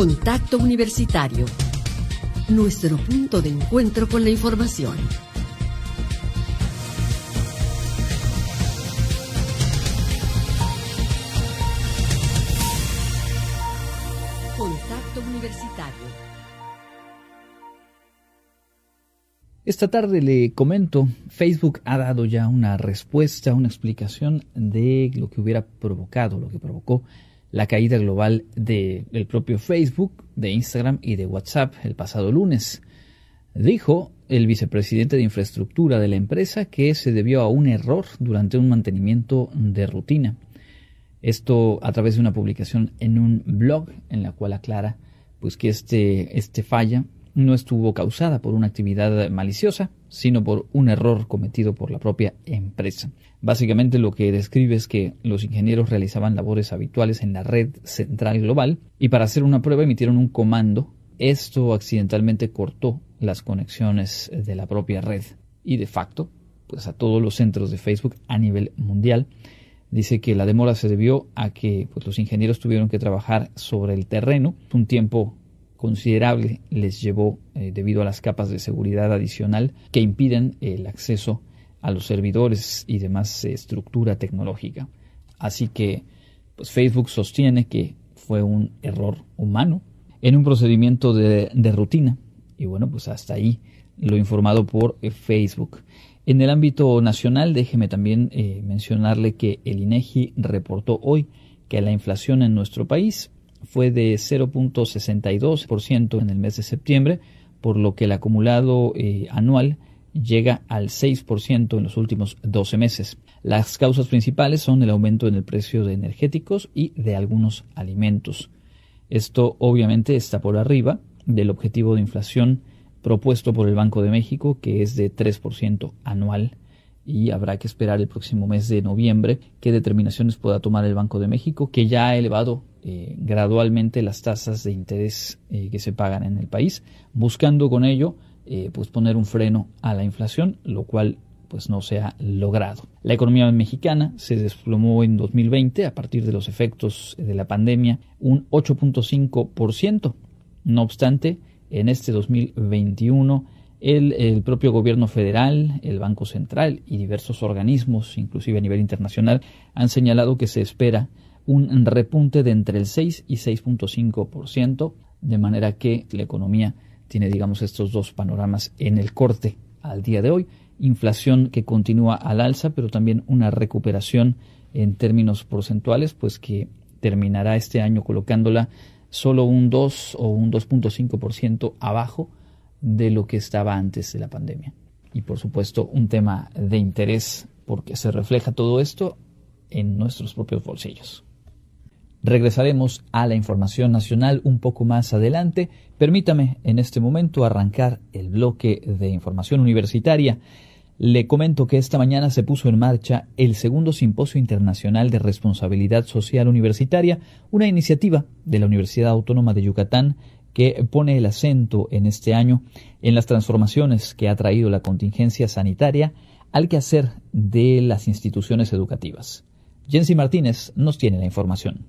Contacto Universitario. Nuestro punto de encuentro con la información. Contacto Universitario. Esta tarde le comento, Facebook ha dado ya una respuesta, una explicación de lo que hubiera provocado, lo que provocó la caída global del propio Facebook, de Instagram y de WhatsApp el pasado lunes. Dijo el vicepresidente de infraestructura de la empresa que se debió a un error durante un mantenimiento de rutina. Esto a través de una publicación en un blog en la cual aclara pues que este, este falla no estuvo causada por una actividad maliciosa, sino por un error cometido por la propia empresa. Básicamente lo que describe es que los ingenieros realizaban labores habituales en la red central global y para hacer una prueba emitieron un comando. Esto accidentalmente cortó las conexiones de la propia red y de facto, pues a todos los centros de Facebook a nivel mundial. Dice que la demora se debió a que pues, los ingenieros tuvieron que trabajar sobre el terreno un tiempo considerable les llevó eh, debido a las capas de seguridad adicional que impiden el acceso a los servidores y demás eh, estructura tecnológica. Así que pues Facebook sostiene que fue un error humano en un procedimiento de, rutina. Y bueno, pues hasta ahí lo informado por eh, Facebook. En el ámbito nacional, déjeme también mencionarle que el INEGI reportó hoy que la inflación en nuestro país fue de 0.62% en el mes de septiembre, por lo que el acumulado eh, anual llega al 6% en los últimos 12 meses. Las causas principales son el aumento en el precio de energéticos y de algunos alimentos. Esto obviamente está por arriba del objetivo de inflación propuesto por el Banco de México, que es de 3% anual y habrá que esperar el próximo mes de noviembre qué determinaciones pueda tomar el Banco de México, que ya ha elevado eh, gradualmente las tasas de interés eh, que se pagan en el país, buscando con ello eh, pues poner un freno a la inflación, lo cual pues no se ha logrado. La economía mexicana se desplomó en 2020 a partir de los efectos de la pandemia un 8.5%. No obstante, en este 2021 el, propio gobierno federal, el Banco Central y diversos organismos, inclusive a nivel internacional, han señalado que se espera un repunte de entre el 6 y 6.5%, de manera que la economía tiene, digamos, estos dos panoramas en el corte al día de hoy. Inflación que continúa al alza, pero también una recuperación en términos porcentuales, pues que terminará este año colocándola solo un 2 o un 2.5% abajo de lo que estaba antes de la pandemia. Y por supuesto un tema de interés porque se refleja todo esto en nuestros propios bolsillos. Regresaremos a la información nacional un poco más adelante. Permítame en este momento arrancar el bloque de información universitaria. Le comento que esta mañana se puso en marcha el segundo Simposio Internacional de Responsabilidad Social Universitaria, una iniciativa de la Universidad Autónoma de Yucatán que pone el acento en este año en las transformaciones que ha traído la contingencia sanitaria al quehacer de las instituciones educativas. Jensi Martínez nos tiene la información.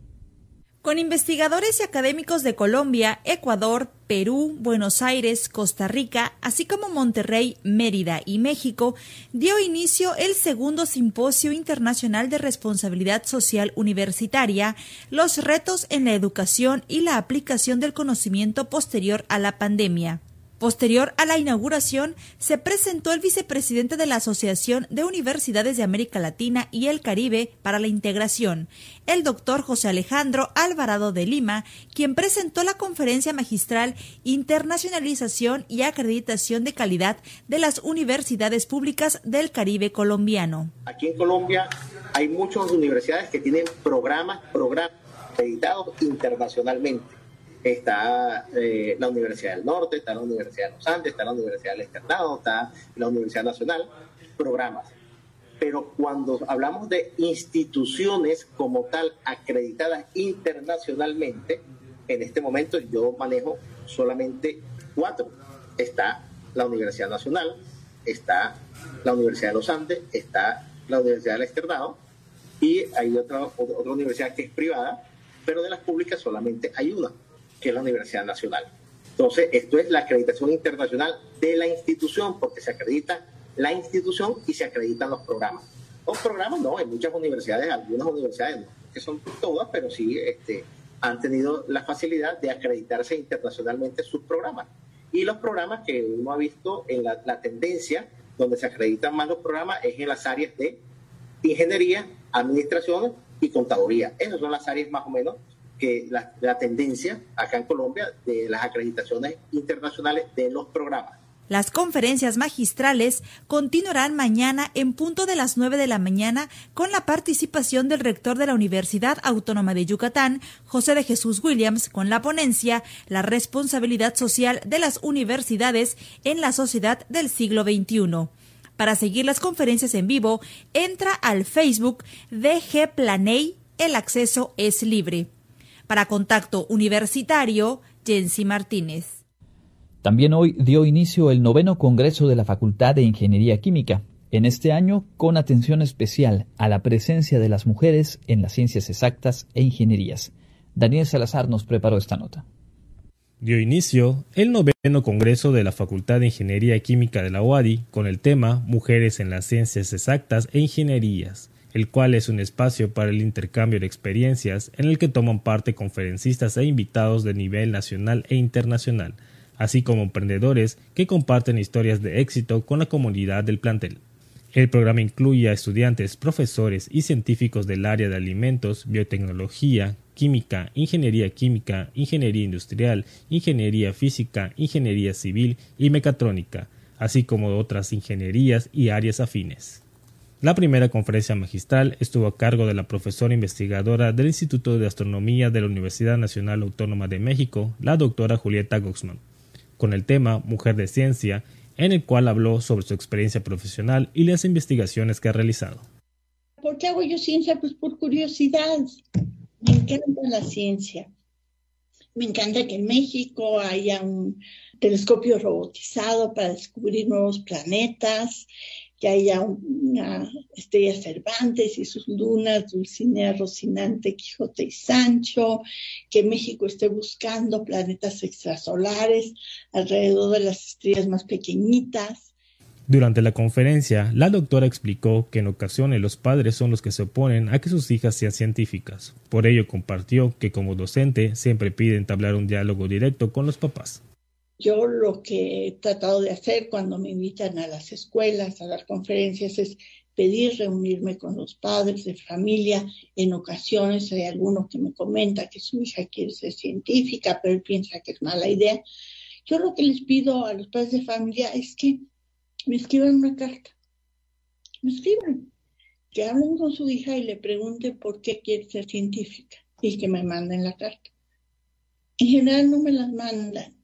Con investigadores y académicos de Colombia, Ecuador, Perú, Buenos Aires, Costa Rica, así como Monterrey, Mérida y México, dio inicio el segundo Simposio Internacional de Responsabilidad Social Universitaria, los retos en la educación y la aplicación del conocimiento posterior a la pandemia. Posterior a la inauguración, se presentó el vicepresidente de la Asociación de Universidades de América Latina y el Caribe para la Integración, el doctor José Alejandro Alvarado de Lima, quien presentó la conferencia magistral Internacionalización y Acreditación de Calidad de las Universidades Públicas del Caribe colombiano. Aquí en Colombia hay muchas universidades que tienen programas, acreditados internacionalmente está eh, la Universidad del Norte, está la Universidad de los Andes, está la Universidad del Externado, está la Universidad Nacional, programas. Pero cuando hablamos de instituciones como tal acreditadas internacionalmente, en este momento yo manejo solamente cuatro. Está la Universidad Nacional, está la Universidad de los Andes, está la Universidad del Externado y hay otra, otra universidad que es privada, pero de las públicas solamente hay una que es la Universidad Nacional. Entonces, esto es la acreditación internacional de la institución, porque se acredita la institución y se acreditan los programas. Los programas no, en muchas universidades, algunas universidades no, que son todas, pero sí este, han tenido la facilidad de acreditarse internacionalmente sus programas. Y los programas que uno ha visto en la, tendencia donde se acreditan más los programas es en las áreas de ingeniería, administración y contaduría. Esas son las áreas más o menos que la, tendencia acá en Colombia de las acreditaciones internacionales de los programas. Las conferencias magistrales continuarán mañana en punto de las 9 de la mañana con la participación del rector de la Universidad Autónoma de Yucatán, José de Jesús Williams, con la ponencia La responsabilidad social de las universidades en la sociedad del siglo XXI. Para seguir las conferencias en vivo, entra al Facebook de G Planey. El acceso es libre. Para contacto universitario, Jensi Martínez. También hoy dio inicio el noveno Congreso de la Facultad de Ingeniería Química, en este año con atención especial a la presencia de las mujeres en las ciencias exactas e ingenierías. Daniel Salazar nos preparó esta nota. Dio inicio el noveno Congreso de la Facultad de Ingeniería Química de la UADI con el tema Mujeres en las Ciencias Exactas e Ingenierías, el cual es un espacio para el intercambio de experiencias en el que toman parte conferencistas e invitados de nivel nacional e internacional, así como emprendedores que comparten historias de éxito con la comunidad del plantel. El programa incluye a estudiantes, profesores y científicos del área de alimentos, biotecnología, química, ingeniería química, ingeniería industrial, ingeniería física, ingeniería civil y mecatrónica, así como otras ingenierías y áreas afines. La primera conferencia magistral estuvo a cargo de la profesora investigadora del Instituto de Astronomía de la Universidad Nacional Autónoma de México, la doctora Julieta Goxman con el tema Mujer de Ciencia, en el cual habló sobre su experiencia profesional y las investigaciones que ha realizado. ¿Por qué hago yo ciencia? Pues por curiosidad. Me encanta la ciencia. Me encanta que en México haya un telescopio robotizado para descubrir nuevos planetas que haya una estrella Cervantes y sus lunas, Dulcinea, Rocinante, Quijote y Sancho, que México esté buscando planetas extrasolares alrededor de las estrellas más pequeñitas. Durante la conferencia, la doctora explicó que en ocasiones los padres son los que se oponen a que sus hijas sean científicas. Por ello compartió que como docente siempre pide entablar un diálogo directo con los papás. Yo lo que he tratado de hacer cuando me invitan a las escuelas, a las conferencias, es pedir reunirme con los padres de familia. En ocasiones hay alguno que me comenta que su hija quiere ser científica, pero él piensa que es mala idea. Yo lo que les pido a los padres de familia es que me escriban una carta. Me escriban. Que hablen con su hija y le pregunten por qué quiere ser científica y que me manden la carta. En general no me las mandan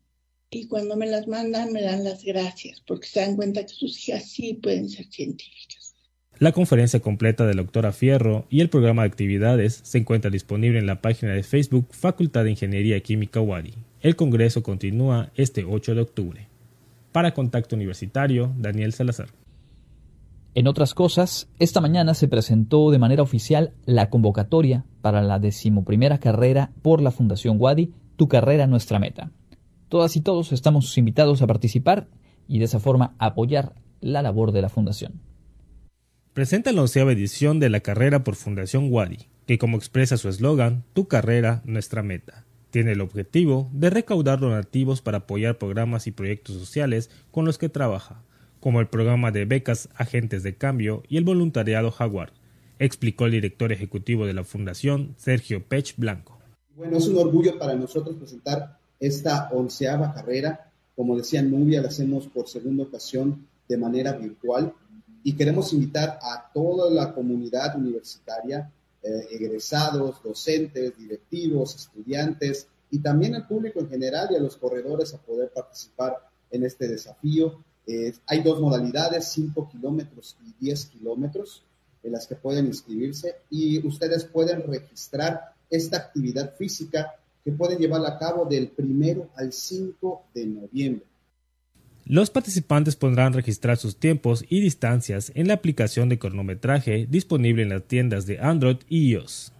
y cuando me las mandan me dan las gracias porque se dan cuenta que sus hijas sí pueden ser científicas. La conferencia completa de la doctora Fierro y el programa de actividades se encuentra disponible en la página de Facebook Facultad de Ingeniería Química UADI. El congreso continúa este 8 de octubre. Para Contacto Universitario, Daniel Salazar. En otras cosas, esta mañana se presentó de manera oficial la convocatoria para la decimoprimera carrera por la Fundación Wadi, Tu carrera, nuestra meta. Todas y todos estamos invitados a participar y de esa forma apoyar la labor de la Fundación. Presenta la onceava edición de la carrera por Fundación Wadi, que como expresa su eslogan, Tu carrera, nuestra meta. Tiene el objetivo de recaudar donativos para apoyar programas y proyectos sociales con los que trabaja, como el programa de becas Agentes de Cambio y el voluntariado Jaguar, explicó el director ejecutivo de la Fundación, Sergio Pech Blanco. Bueno, es un orgullo para nosotros presentar esta onceava carrera. Como decía Nubia, la hacemos por segunda ocasión de manera virtual y queremos invitar a toda la comunidad universitaria, eh, egresados, docentes, directivos, estudiantes y también al público en general y a los corredores a poder participar en este desafío. Eh, hay dos modalidades, 5 kilómetros y 10 kilómetros, en las que pueden inscribirse y ustedes pueden registrar esta actividad física que pueden llevar a cabo del primero al 5 de noviembre. Los participantes podrán registrar sus tiempos y distancias en la aplicación de cronometraje disponible en las tiendas de Android y iOS.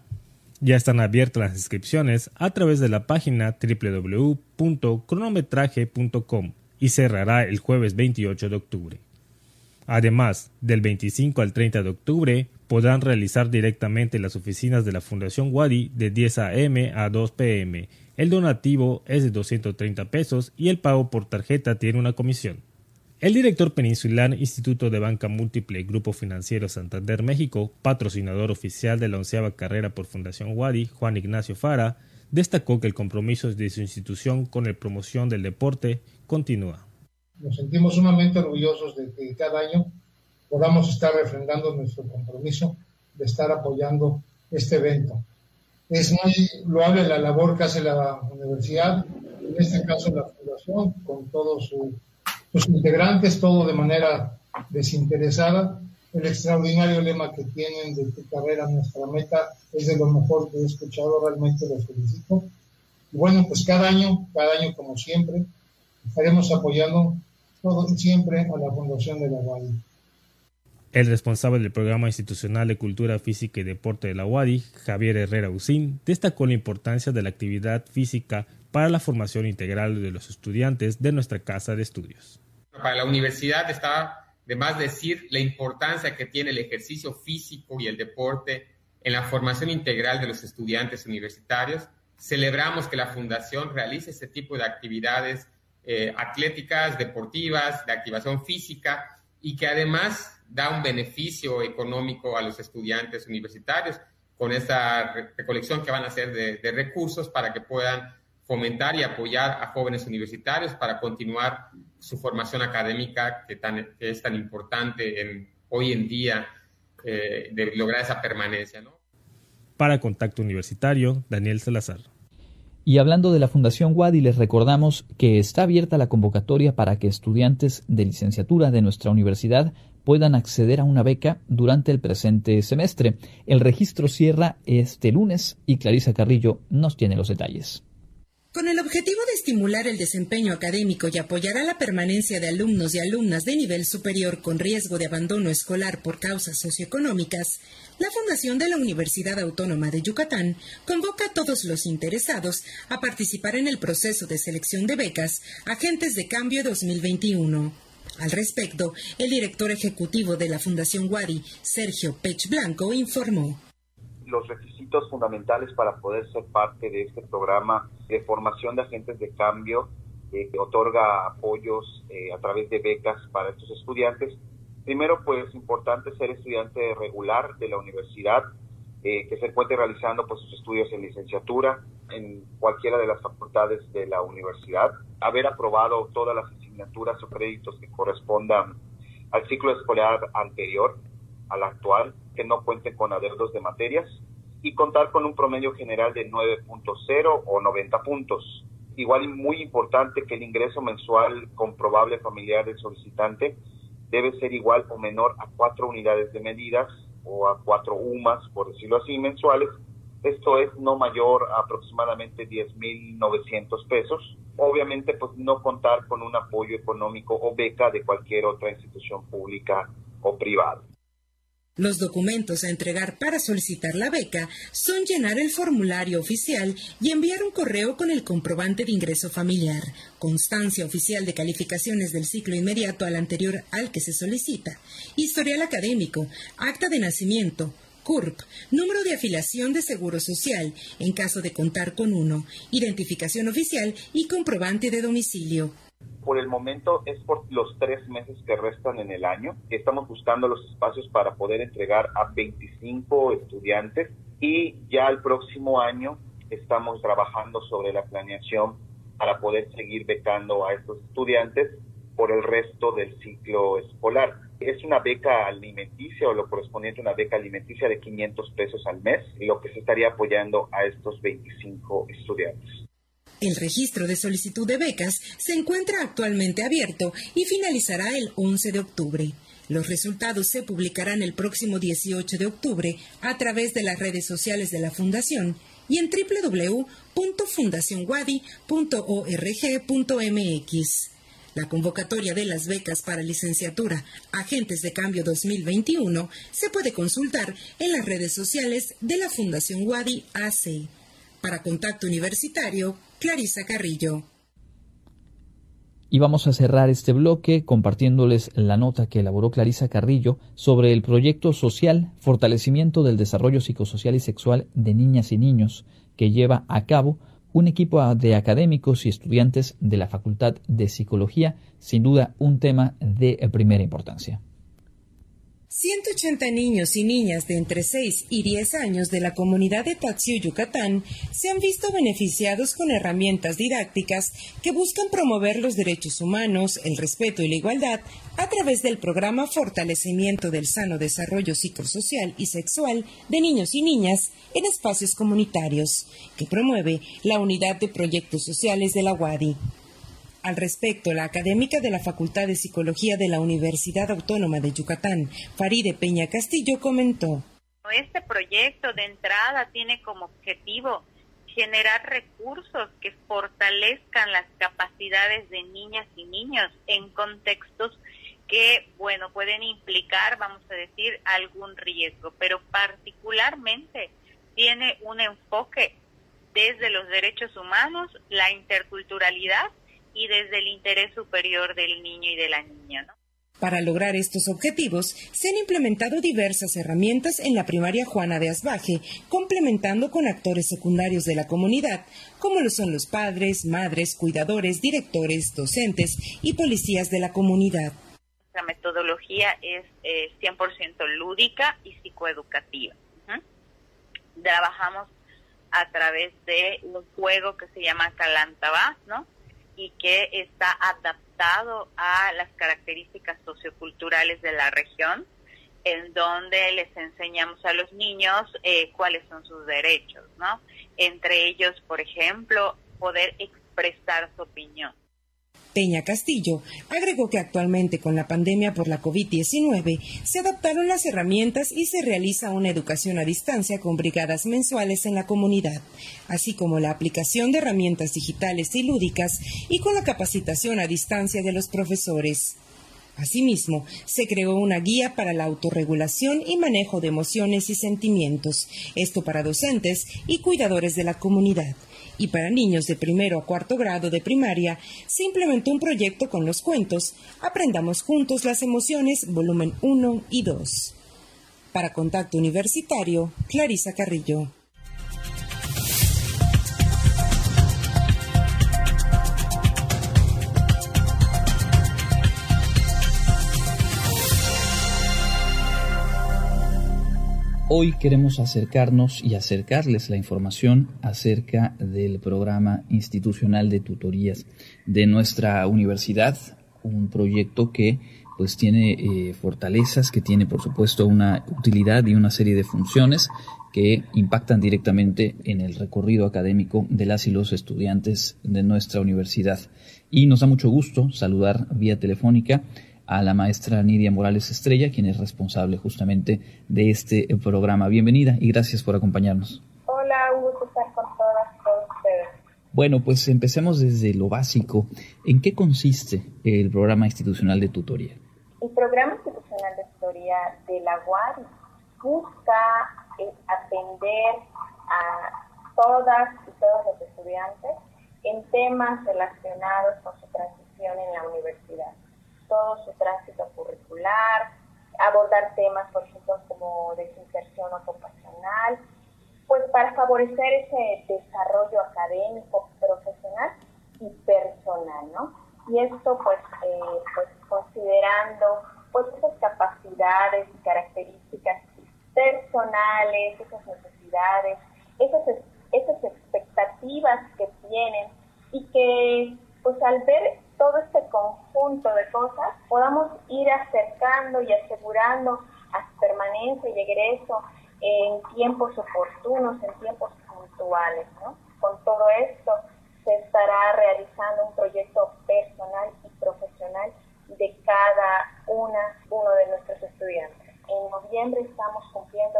Ya están abiertas las inscripciones a través de la página www.cronometraje.com y cerrará el jueves 28 de octubre. Además, del 25 al 30 de octubre podrán realizar directamente las oficinas de la Fundación Wadi de 10 a.m. a 2 p.m. El donativo es de 230 pesos y el pago por tarjeta tiene una comisión. El director peninsular Instituto de Banca Múltiple Grupo Financiero Santander México, patrocinador oficial de la onceava carrera por Fundación Wadi, Juan Ignacio Fara, destacó que el compromiso de su institución con la promoción del deporte continúa. Nos sentimos sumamente orgullosos de que cada año podamos estar refrendando nuestro compromiso de estar apoyando este evento. Es muy loable la labor que hace la universidad, en este caso la fundación, con todos sus integrantes, todo de manera desinteresada. El extraordinario lema que tienen de tu carrera, nuestra meta, es de lo mejor que he escuchado, realmente los felicito. Y bueno, pues cada año, cada año como siempre, estaremos apoyando todo siempre a la Fundación de la UADI. El responsable del Programa Institucional de Cultura Física y Deporte de la UADI, Javier Herrera Usín, destacó la importancia de la actividad física para la formación integral de los estudiantes de nuestra casa de estudios. Para la universidad está de más decir la importancia que tiene el ejercicio físico y el deporte en la formación integral de los estudiantes universitarios. Celebramos que la Fundación realice este tipo de actividades eh, atléticas, deportivas, de activación física y que además da un beneficio económico a los estudiantes universitarios con esta recolección que van a hacer de, recursos para que puedan fomentar y apoyar a jóvenes universitarios para continuar su formación académica que, tan, es tan importante en, hoy en día eh, de lograr esa permanencia. Para Contacto Universitario, Daniel Salazar. Y hablando de la Fundación Wadi, les recordamos que está abierta la convocatoria para que estudiantes de licenciatura de nuestra universidad puedan acceder a una beca durante el presente semestre. El registro cierra este lunes y Clarisa Carrillo nos tiene los detalles. Con el objetivo de estimular el desempeño académico y apoyar a la permanencia de alumnos y alumnas de nivel superior con riesgo de abandono escolar por causas socioeconómicas, la Fundación de la Universidad Autónoma de Yucatán convoca a todos los interesados a participar en el proceso de selección de becas Agentes de Cambio 2021. Al respecto, el director ejecutivo de la Fundación Wadi, Sergio Pech Blanco, informó los requisitos fundamentales para poder ser parte de este programa de formación de agentes de cambio eh, que otorga apoyos eh, a través de becas para estos estudiantes. Primero, pues importante ser estudiante regular de la universidad, eh, que se encuentre realizando pues, sus estudios en licenciatura en cualquiera de las facultades de la universidad, haber aprobado todas las asignaturas o créditos que correspondan al ciclo escolar anterior, al actual, que no cuenten con adeudos de materias y contar con un promedio general de 9.0 o 90 puntos. Igual y muy importante que el ingreso mensual comprobable familiar del solicitante debe ser igual o menor a cuatro unidades de medidas o a cuatro UMAS, por decirlo así, mensuales. Esto es no mayor a aproximadamente 10.900 pesos. Obviamente, pues no contar con un apoyo económico o beca de cualquier otra institución pública o privada. Los documentos a entregar para solicitar la beca son llenar el formulario oficial y enviar un correo con el comprobante de ingreso familiar, constancia oficial de calificaciones del ciclo inmediato al anterior al que se solicita, historial académico, acta de nacimiento, CURP, número de afiliación de Seguro Social, en caso de contar con uno, identificación oficial y comprobante de domicilio por el momento es por los tres meses que restan en el año. Estamos buscando los espacios para poder entregar a 25 estudiantes y ya el próximo año estamos trabajando sobre la planeación para poder seguir becando a estos estudiantes por el resto del ciclo escolar. Es una beca alimenticia o lo correspondiente a una beca alimenticia de 500 pesos al mes, lo que se estaría apoyando a estos 25 estudiantes. El registro de solicitud de becas se encuentra actualmente abierto y finalizará el 11 de octubre. Los resultados se publicarán el próximo 18 de octubre a través de las redes sociales de la Fundación y en www.fundacionwadi.org.mx. La convocatoria de las becas para licenciatura Agentes de Cambio 2021 se puede consultar en las redes sociales de la Fundación Wadi AC. Para Contacto Universitario, Clarisa Carrillo. Y vamos a cerrar este bloque compartiéndoles la nota que elaboró Clarisa Carrillo sobre el proyecto social Fortalecimiento del Desarrollo Psicosocial y Sexual de Niñas y Niños que lleva a cabo un equipo de académicos y estudiantes de la Facultad de Psicología, sin duda un tema de primera importancia. 180 niños y niñas de entre 6 y 10 años de la comunidad de Tatsiu, Yucatán, se han visto beneficiados con herramientas didácticas que buscan promover los derechos humanos, el respeto y la igualdad a través del programa Fortalecimiento del Sano Desarrollo Psicosocial y Sexual de Niños y Niñas en Espacios Comunitarios, que promueve la Unidad de Proyectos Sociales de la UADI. Al respecto, la académica de la Facultad de Psicología de la Universidad Autónoma de Yucatán, Faride Peña Castillo, comentó. Este proyecto de entrada tiene como objetivo generar recursos que fortalezcan las capacidades de niñas y niños en contextos que, bueno, pueden implicar, vamos a decir, algún riesgo, pero particularmente tiene un enfoque desde los derechos humanos, la interculturalidad y desde el interés superior del niño y de la niña. Para lograr estos objetivos, se han implementado diversas herramientas en la primaria Juana de Asbaje, complementando con actores secundarios de la comunidad, como lo son los padres, madres, cuidadores, directores, docentes y policías de la comunidad. La metodología es 100% eh, lúdica y psicoeducativa. Trabajamos a través de un juego que se llama Calantabás, ¿no? Y que está adaptado a las características socioculturales de la región, en donde les enseñamos a los niños eh, cuáles son sus derechos, ¿no? Entre ellos, por ejemplo, poder expresar su opinión. Peña Castillo agregó que actualmente con la pandemia por la COVID-19 se adaptaron las herramientas y se realiza una educación a distancia con brigadas mensuales en la comunidad, así como la aplicación de herramientas digitales y lúdicas y con la capacitación a distancia de los profesores. Asimismo, se creó una guía para la autorregulación y manejo de emociones y sentimientos, esto para docentes y cuidadores de la comunidad y para niños de primero a cuarto grado de primaria se implementó un proyecto con los cuentos Aprendamos juntos las emociones, volumen 1 y 2. Para Contacto Universitario, Clarisa Carrillo. Hoy queremos acercarnos y acercarles la información acerca del programa institucional de tutorías de nuestra universidad, un proyecto que pues tiene eh, fortalezas, que tiene por supuesto una utilidad y una serie de funciones que impactan directamente en el recorrido académico de las y los estudiantes de nuestra universidad. Y nos da mucho gusto saludar vía telefónica a la maestra Nidia Morales Estrella, quien es responsable justamente de este programa. Bienvenida y gracias por acompañarnos. Hola, un gusto estar con todas, todos ustedes. Bueno, pues empecemos desde lo básico. ¿En qué consiste el programa institucional de tutoría? El programa institucional de tutoría de la UAD busca eh, atender a todas y todos los estudiantes en temas relacionados con su transición en la universidad todo su tránsito curricular, abordar temas, por ejemplo, como desinserción ocupacional, pues para favorecer ese desarrollo académico, profesional y personal, ¿no? Y esto, pues, eh, pues considerando pues esas capacidades y características personales, esas necesidades, esas, esas expectativas que tienen y que, pues, al ver todo este conjunto de cosas podamos ir acercando y asegurando a su permanencia y egreso en tiempos oportunos, en tiempos puntuales. ¿no? Con todo esto se estará realizando un proyecto personal y profesional de cada una, uno de nuestros estudiantes. En noviembre estamos cumpliendo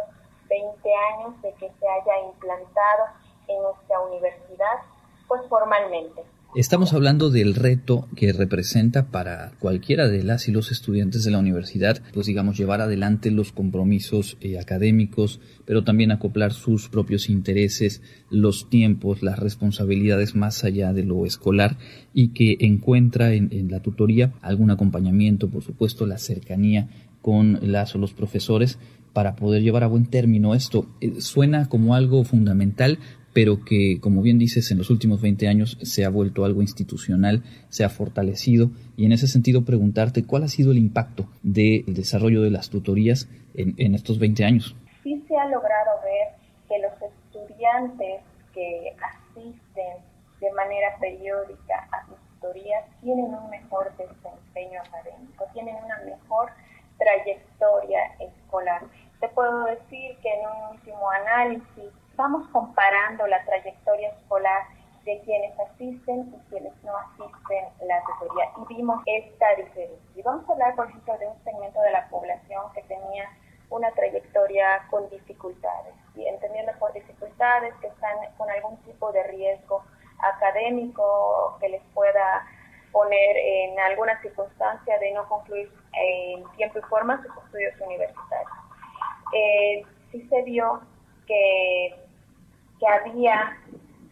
20 años de que se haya implantado en nuestra universidad, pues formalmente. Estamos hablando del reto que representa para cualquiera de las y los estudiantes de la universidad, pues digamos, llevar adelante los compromisos eh, académicos, pero también acoplar sus propios intereses, los tiempos, las responsabilidades más allá de lo escolar y que encuentra en, la tutoría algún acompañamiento, por supuesto, la cercanía con las o los profesores para poder llevar a buen término esto. Eh, suena como algo fundamental, pero que, como bien dices, en los últimos 20 años se ha vuelto algo institucional, se ha fortalecido, y en ese sentido preguntarte cuál ha sido el impacto del desarrollo de las tutorías en, estos 20 años. Sí se ha logrado ver que los estudiantes que asisten de manera periódica a tutorías tienen un mejor desempeño académico, tienen una mejor trayectoria escolar. Te puedo decir que en un último análisis vamos comparando la trayectoria escolar de quienes asisten y quienes no asisten la tutoría y vimos esta diferencia. Y vamos a hablar, por ejemplo, de un segmento de la población que tenía una trayectoria con dificultades, y entendiendo por dificultades que están con algún tipo de riesgo académico que les pueda poner en alguna circunstancia de no concluir en tiempo y forma sus estudios universitarios. Eh, sí se vio que que había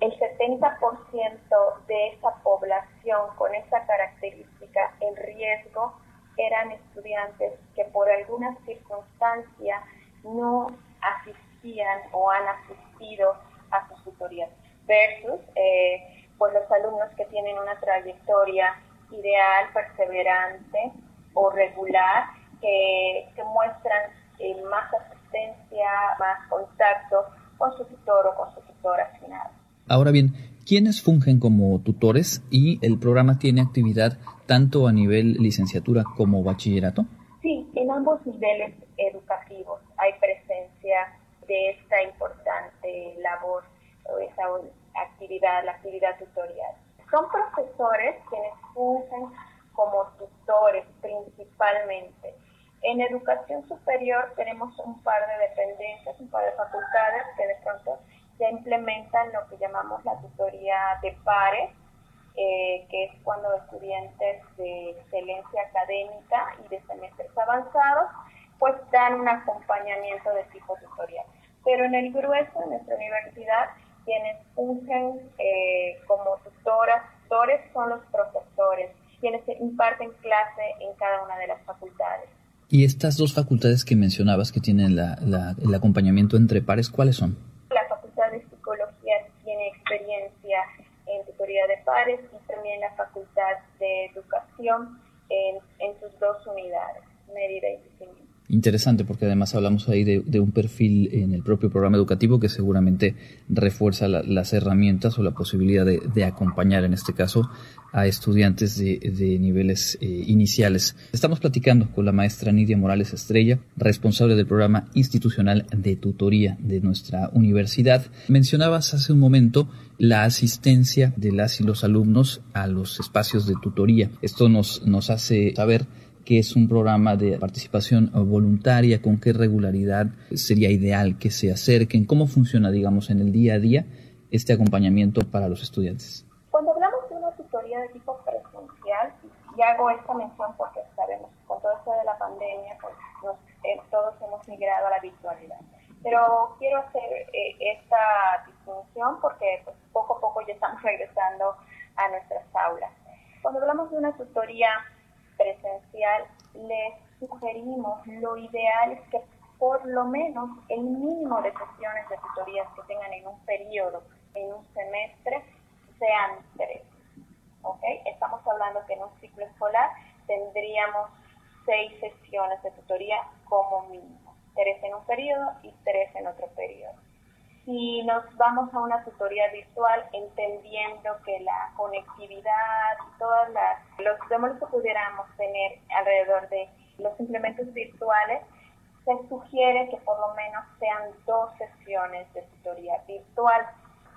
el 70% de esa población con esa característica en riesgo eran estudiantes que por alguna circunstancia no asistían o han asistido a sus tutorías versus eh, pues los alumnos que tienen una trayectoria ideal, perseverante o regular, que, muestran eh, más asistencia, más contacto con su tutor o con su tutora final. Ahora bien, ¿quiénes fungen como tutores y el programa tiene actividad tanto a nivel licenciatura como bachillerato? Sí, en ambos niveles educativos hay presencia de esta importante labor o esa actividad, la actividad tutorial. Son profesores quienes fungen como tutores principalmente en educación superior tenemos un par de dependencias, un par de facultades que de pronto ya implementan lo que llamamos la tutoría de pares, eh, que es cuando estudiantes de excelencia académica y de semestres avanzados, pues dan un acompañamiento de tipo tutorial. Pero en el grueso de nuestra universidad, quienes fungen eh, como tutoras, tutores son los profesores, quienes imparten clase en cada una de las facultades. Y estas dos facultades que mencionabas que tienen el acompañamiento entre pares, ¿cuáles son? La Facultad de Psicología tiene experiencia en tutoría de pares y también la Facultad de Educación en, sus dos unidades, Mérida y. Interesante porque además hablamos ahí de, un perfil en el propio programa educativo que seguramente refuerza las herramientas o la posibilidad de, acompañar en este caso a estudiantes de, niveles eh, iniciales. Estamos platicando con la maestra Nidia Morales Estrella, responsable del programa institucional de tutoría de nuestra universidad. Mencionabas hace un momento la asistencia de las y los alumnos a los espacios de tutoría. Esto nos, nos hace saber que es un programa de participación voluntaria, con qué regularidad sería ideal que se acerquen, cómo funciona, digamos, en el día a día este acompañamiento para los estudiantes. Cuando hablamos de una tutoría de tipo presencial, y hago esta mención porque sabemos con todo esto de la pandemia, pues eh, todos hemos migrado a la virtualidad. Pero quiero hacer eh, esta distinción porque pues, poco a poco ya estamos regresando a nuestras aulas. Cuando hablamos de una tutoría presencial, les sugerimos, lo ideal es que por lo menos el mínimo de sesiones de tutorías que tengan en un periodo, en un semestre, sean tres. ¿Ok? Estamos hablando que en un ciclo escolar tendríamos seis sesiones de tutoría como mínimo. Tres en un periodo y tres en otro periodo si nos vamos a una tutoría virtual entendiendo que la conectividad y todos los estímulos que pudiéramos tener alrededor de los implementos virtuales, se sugiere que por lo menos sean dos sesiones de tutoría virtual.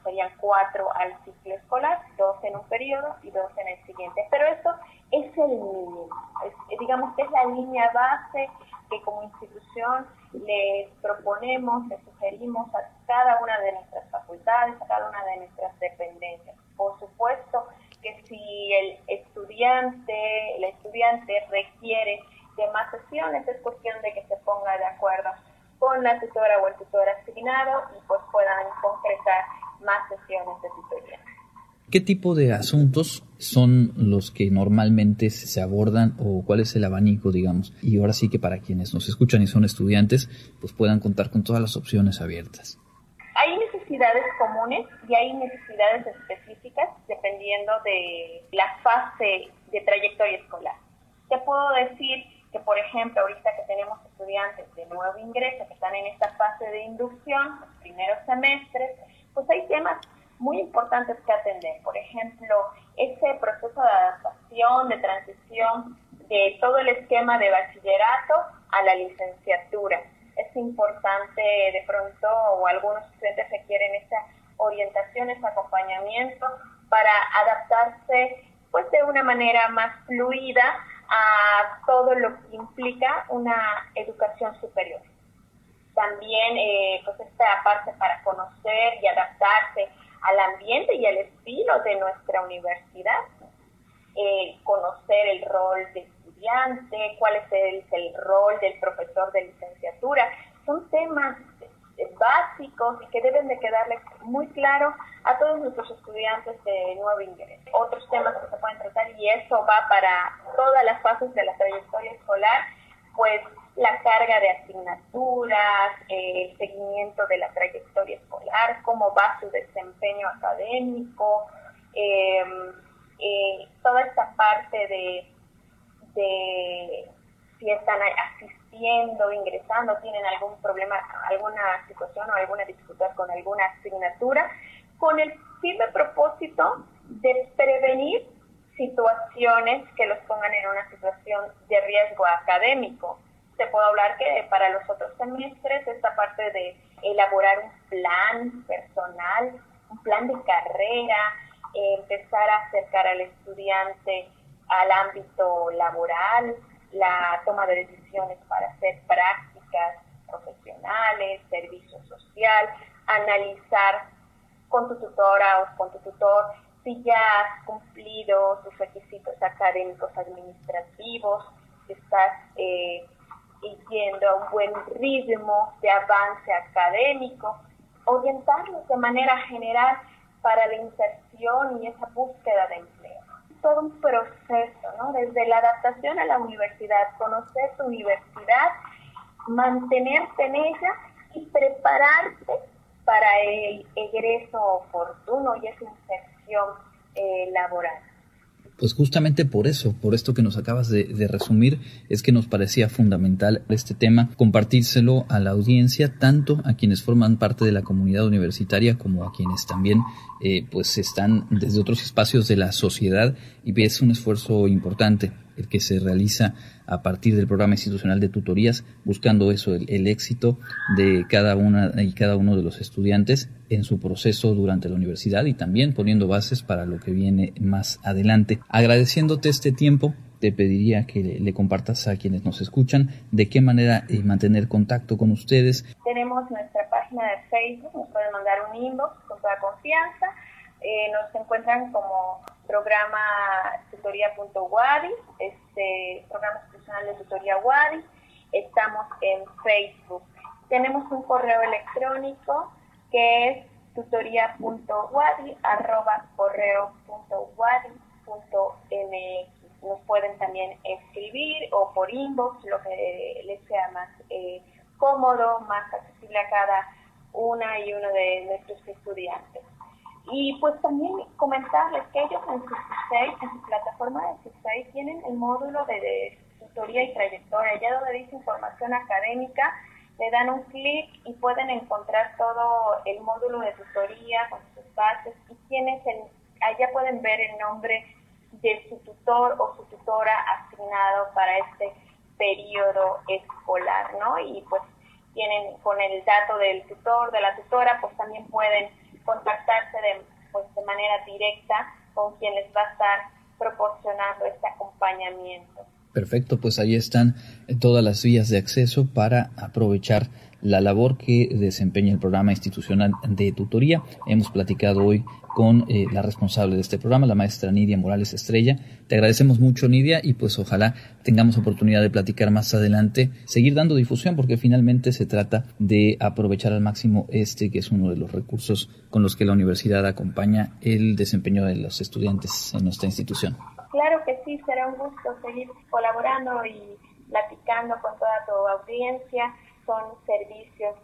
Serían cuatro al ciclo escolar, dos en un periodo y dos en el siguiente. Pero esto es el mínimo. digamos que es la línea base que como institución les proponemos, les sugerimos a cada una de nuestras facultades, a cada una de nuestras dependencias. Por supuesto que si el estudiante, la estudiante requiere de más sesiones, es cuestión de que se ponga de acuerdo con la tutora o el tutor asignado y pues puedan concretar más sesiones de tutoría. ¿Qué tipo de asuntos son los que normalmente se abordan o cuál es el abanico, digamos? Y ahora sí que para quienes nos escuchan y son estudiantes, pues puedan contar con todas las opciones abiertas. Hay necesidades comunes y hay necesidades específicas dependiendo de la fase de trayectoria escolar. Te puedo decir que, por ejemplo, ahorita que tenemos estudiantes de nuevo ingreso que están en esta fase de inducción, los primeros semestres, pues hay temas muy importantes que atender. Por ejemplo, ese proceso de adaptación, de transición de todo el esquema de bachillerato a la licenciatura. Es importante de pronto, o algunos estudiantes requieren esa orientación, ese acompañamiento para adaptarse pues de una manera más fluida a todo lo que implica una educación superior. También eh, pues esta parte para conocer y adaptarse al ambiente y al estilo de nuestra universidad, eh, conocer el rol de estudiante, cuál es el, el rol del profesor de licenciatura, son temas básicos y que deben de quedarles muy claro a todos nuestros estudiantes de nuevo ingreso. Otros temas que se pueden tratar y eso va para todas las fases de la trayectoria escolar, pues la carga de asignaturas, el seguimiento de la trayectoria escolar, cómo va su desempeño académico, em, eh, toda esta parte de, de si están asistiendo, ingresando, tienen algún problema, alguna situación o alguna dificultad con alguna asignatura, con el firme propósito de prevenir situaciones que los pongan en una situación de riesgo académico. Te puedo hablar que para los otros semestres esta parte de elaborar un plan personal, un plan de carrera, empezar a acercar al estudiante al ámbito laboral, la toma de decisiones para hacer prácticas profesionales, servicio social, analizar con tu tutora o con tu tutor si ya has cumplido tus requisitos académicos administrativos, si estás eh, yendo a un buen ritmo de avance académico, orientarlos de manera general para la inserción y esa búsqueda de empleo. Todo un proceso, ¿no? Desde la adaptación a la universidad, conocer tu universidad, mantenerte en ella y prepararte para el egreso oportuno y esa inserción eh, laboral. Pues justamente por eso, por esto que nos acabas de, resumir, es que nos parecía fundamental este tema, compartírselo a la audiencia, tanto a quienes forman parte de la comunidad universitaria como a quienes también eh, pues están desde otros espacios de la sociedad y es un esfuerzo importante el que se realiza a partir del programa institucional de tutorías, buscando eso, el, éxito de cada una y cada uno de los estudiantes en su proceso durante la universidad y también poniendo bases para lo que viene más adelante. Agradeciéndote este tiempo, te pediría que le, compartas a quienes nos escuchan de qué manera eh, mantener contacto con ustedes. Tenemos nuestra página de Facebook, nos pueden mandar un inbox con toda confianza. Eh, nos encuentran como programa tutoría.wadi, este programa institucional de tutoría WADI. Estamos en Facebook. Tenemos un correo electrónico que es tutoría.wadi arroba correo.wadi.mx. Nos pueden también escribir o por inbox, lo que les sea más eh, cómodo, más accesible a cada una y uno de nuestros estudiantes. Y pues también comentarles que ellos en su en su plataforma de CISEI, tienen el módulo de, tutoría y trayectoria, ya donde dice información académica, le dan un clic y pueden encontrar todo el módulo de tutoría con sus bases y tienes el, allá pueden ver el nombre de su tutor o su tutora asignado para este periodo escolar, ¿no? Y pues tienen con el dato del tutor, de la tutora, pues también pueden contactarse de, pues, de manera directa con quien les va a estar proporcionando este acompañamiento. Perfecto, pues ahí están todas las vías de acceso para aprovechar la labor que desempeña el programa institucional de tutoría. Hemos platicado hoy con eh, la responsable de este programa, la maestra Nidia Morales Estrella. Te agradecemos mucho, Nidia, y pues ojalá tengamos oportunidad de platicar más adelante, seguir dando difusión, porque finalmente se trata de aprovechar al máximo este, que es uno de los recursos con los que la universidad acompaña el desempeño de los estudiantes en nuestra institución. Claro que sí, será un gusto seguir colaborando y platicando con toda tu audiencia son servicios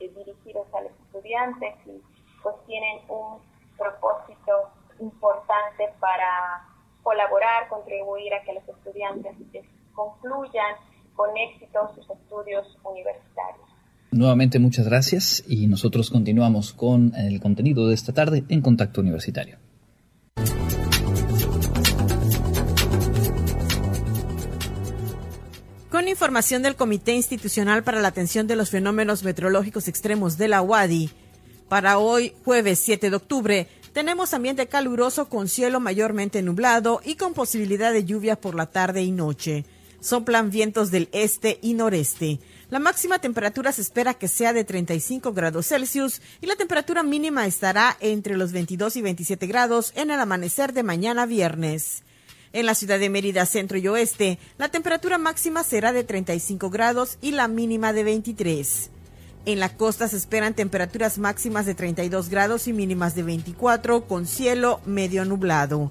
eh, dirigidos a los estudiantes y pues tienen un propósito importante para colaborar, contribuir a que los estudiantes concluyan con éxito sus estudios universitarios. Nuevamente muchas gracias y nosotros continuamos con el contenido de esta tarde en Contacto Universitario. Con información del Comité Institucional para la Atención de los Fenómenos Meteorológicos Extremos de la UADI, para hoy, jueves 7 de octubre, tenemos ambiente caluroso con cielo mayormente nublado y con posibilidad de lluvia por la tarde y noche. Soplan vientos del este y noreste. La máxima temperatura se espera que sea de 35 grados Celsius y la temperatura mínima estará entre los 22 y 27 grados en el amanecer de mañana viernes. En la ciudad de Mérida, centro y oeste, la temperatura máxima será de 35 grados y la mínima de 23. En la costa se esperan temperaturas máximas de 32 grados y mínimas de 24, con cielo medio nublado.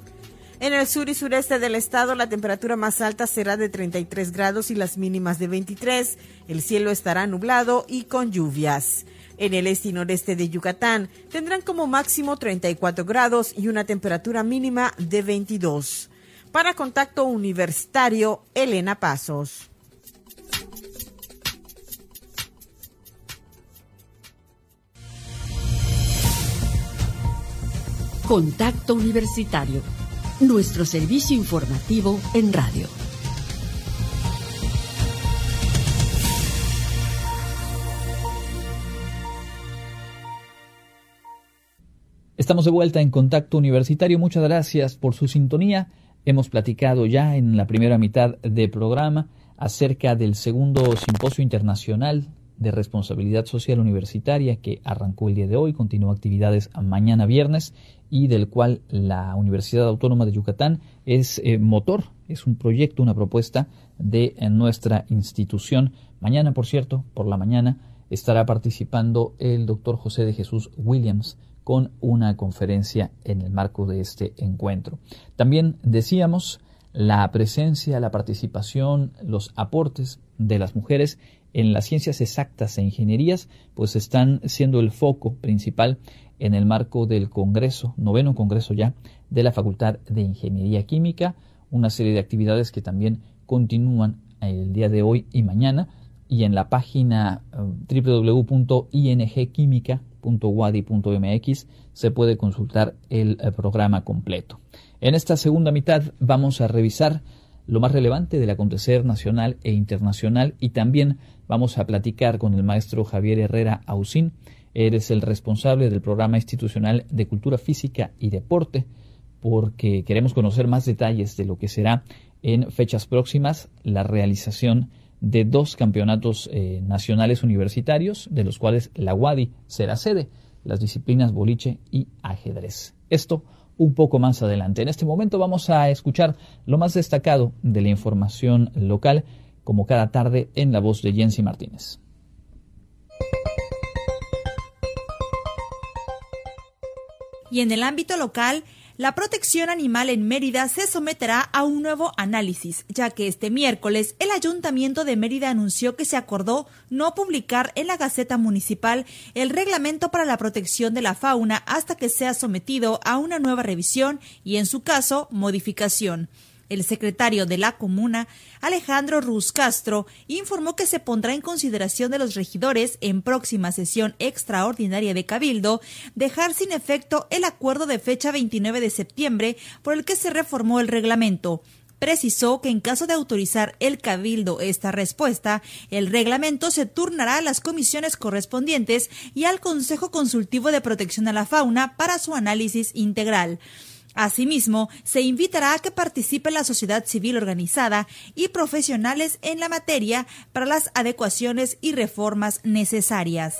En el sur y sureste del estado la temperatura más alta será de 33 grados y las mínimas de 23. El cielo estará nublado y con lluvias. En el este y noreste de Yucatán tendrán como máximo 34 grados y una temperatura mínima de 22. Para Contacto Universitario, Elena Pasos. Contacto Universitario, nuestro servicio informativo en radio. Estamos de vuelta en Contacto Universitario. Muchas gracias por su sintonía. Hemos platicado ya en la primera mitad del programa acerca del segundo simposio internacional de responsabilidad social universitaria que arrancó el día de hoy, continúa actividades mañana viernes y del cual la Universidad Autónoma de Yucatán es eh, motor, es un proyecto, una propuesta de nuestra institución. Mañana, por cierto, por la mañana estará participando el doctor José de Jesús Williams, con una conferencia en el marco de este encuentro. También decíamos la presencia, la participación, los aportes de las mujeres en las ciencias exactas e ingenierías, pues están siendo el foco principal en el marco del Congreso, noveno Congreso ya, de la Facultad de Ingeniería Química, una serie de actividades que también continúan el día de hoy y mañana, y en la página uh, www.ingquímica.wadi.mx se puede consultar el eh, programa completo. En esta segunda mitad vamos a revisar lo más relevante del acontecer nacional e internacional y también vamos a platicar con el maestro Javier Herrera Ausín. Eres el responsable del programa institucional de cultura física y deporte porque queremos conocer más detalles de lo que será en fechas próximas la realización de dos campeonatos eh, nacionales universitarios, de los cuales la UADI será sede, las disciplinas boliche y ajedrez. Esto un poco más adelante. En este momento vamos a escuchar lo más destacado de la información local, como cada tarde en la voz de Jensi Martínez. Y en el ámbito local, la protección animal en Mérida se someterá a un nuevo análisis, ya que este miércoles el Ayuntamiento de Mérida anunció que se acordó no publicar en la Gaceta Municipal el reglamento para la protección de la fauna hasta que sea sometido a una nueva revisión y, en su caso, modificación. El secretario de la comuna, Alejandro Ruz Castro, informó que se pondrá en consideración de los regidores en próxima sesión extraordinaria de Cabildo dejar sin efecto el acuerdo de fecha 29 de septiembre por el que se reformó el reglamento precisó que en caso de autorizar el Cabildo esta respuesta, el reglamento se turnará a las comisiones correspondientes y al Consejo Consultivo de Protección a la Fauna para su análisis integral. Asimismo, se invitará a que participe la sociedad civil organizada y profesionales en la materia para las adecuaciones y reformas necesarias.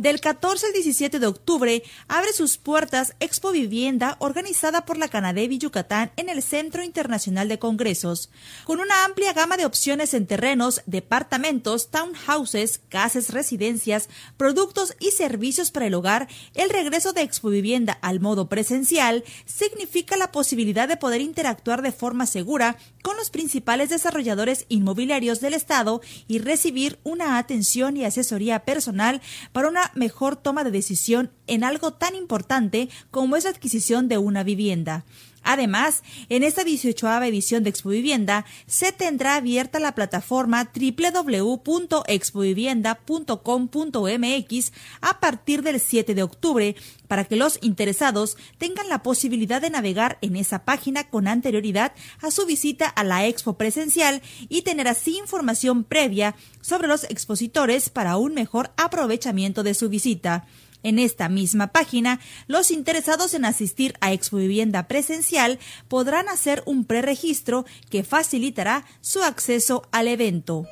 Del 14 al 17 de octubre abre sus puertas Expo Vivienda organizada por la Canadevi Yucatán en el Centro Internacional de Congresos, con una amplia gama de opciones en terrenos, departamentos, townhouses, casas, residencias, productos y servicios para el hogar. El regreso de Expo Vivienda al modo presencial significa la posibilidad de poder interactuar de forma segura con los principales desarrolladores inmobiliarios del Estado y recibir una atención y asesoría personal para una mejor toma de decisión en algo tan importante como es la adquisición de una vivienda. Además, en esta 18 edición de Expo Vivienda se tendrá abierta la plataforma www.expovivienda.com.mx a partir del 7 de octubre para que los interesados tengan la posibilidad de navegar en esa página con anterioridad a su visita a la expo presencial y tener así información previa sobre los expositores para un mejor aprovechamiento de su visita. En esta misma página, los interesados en asistir a Expo Vivienda presencial podrán hacer un preregistro que facilitará su acceso al evento.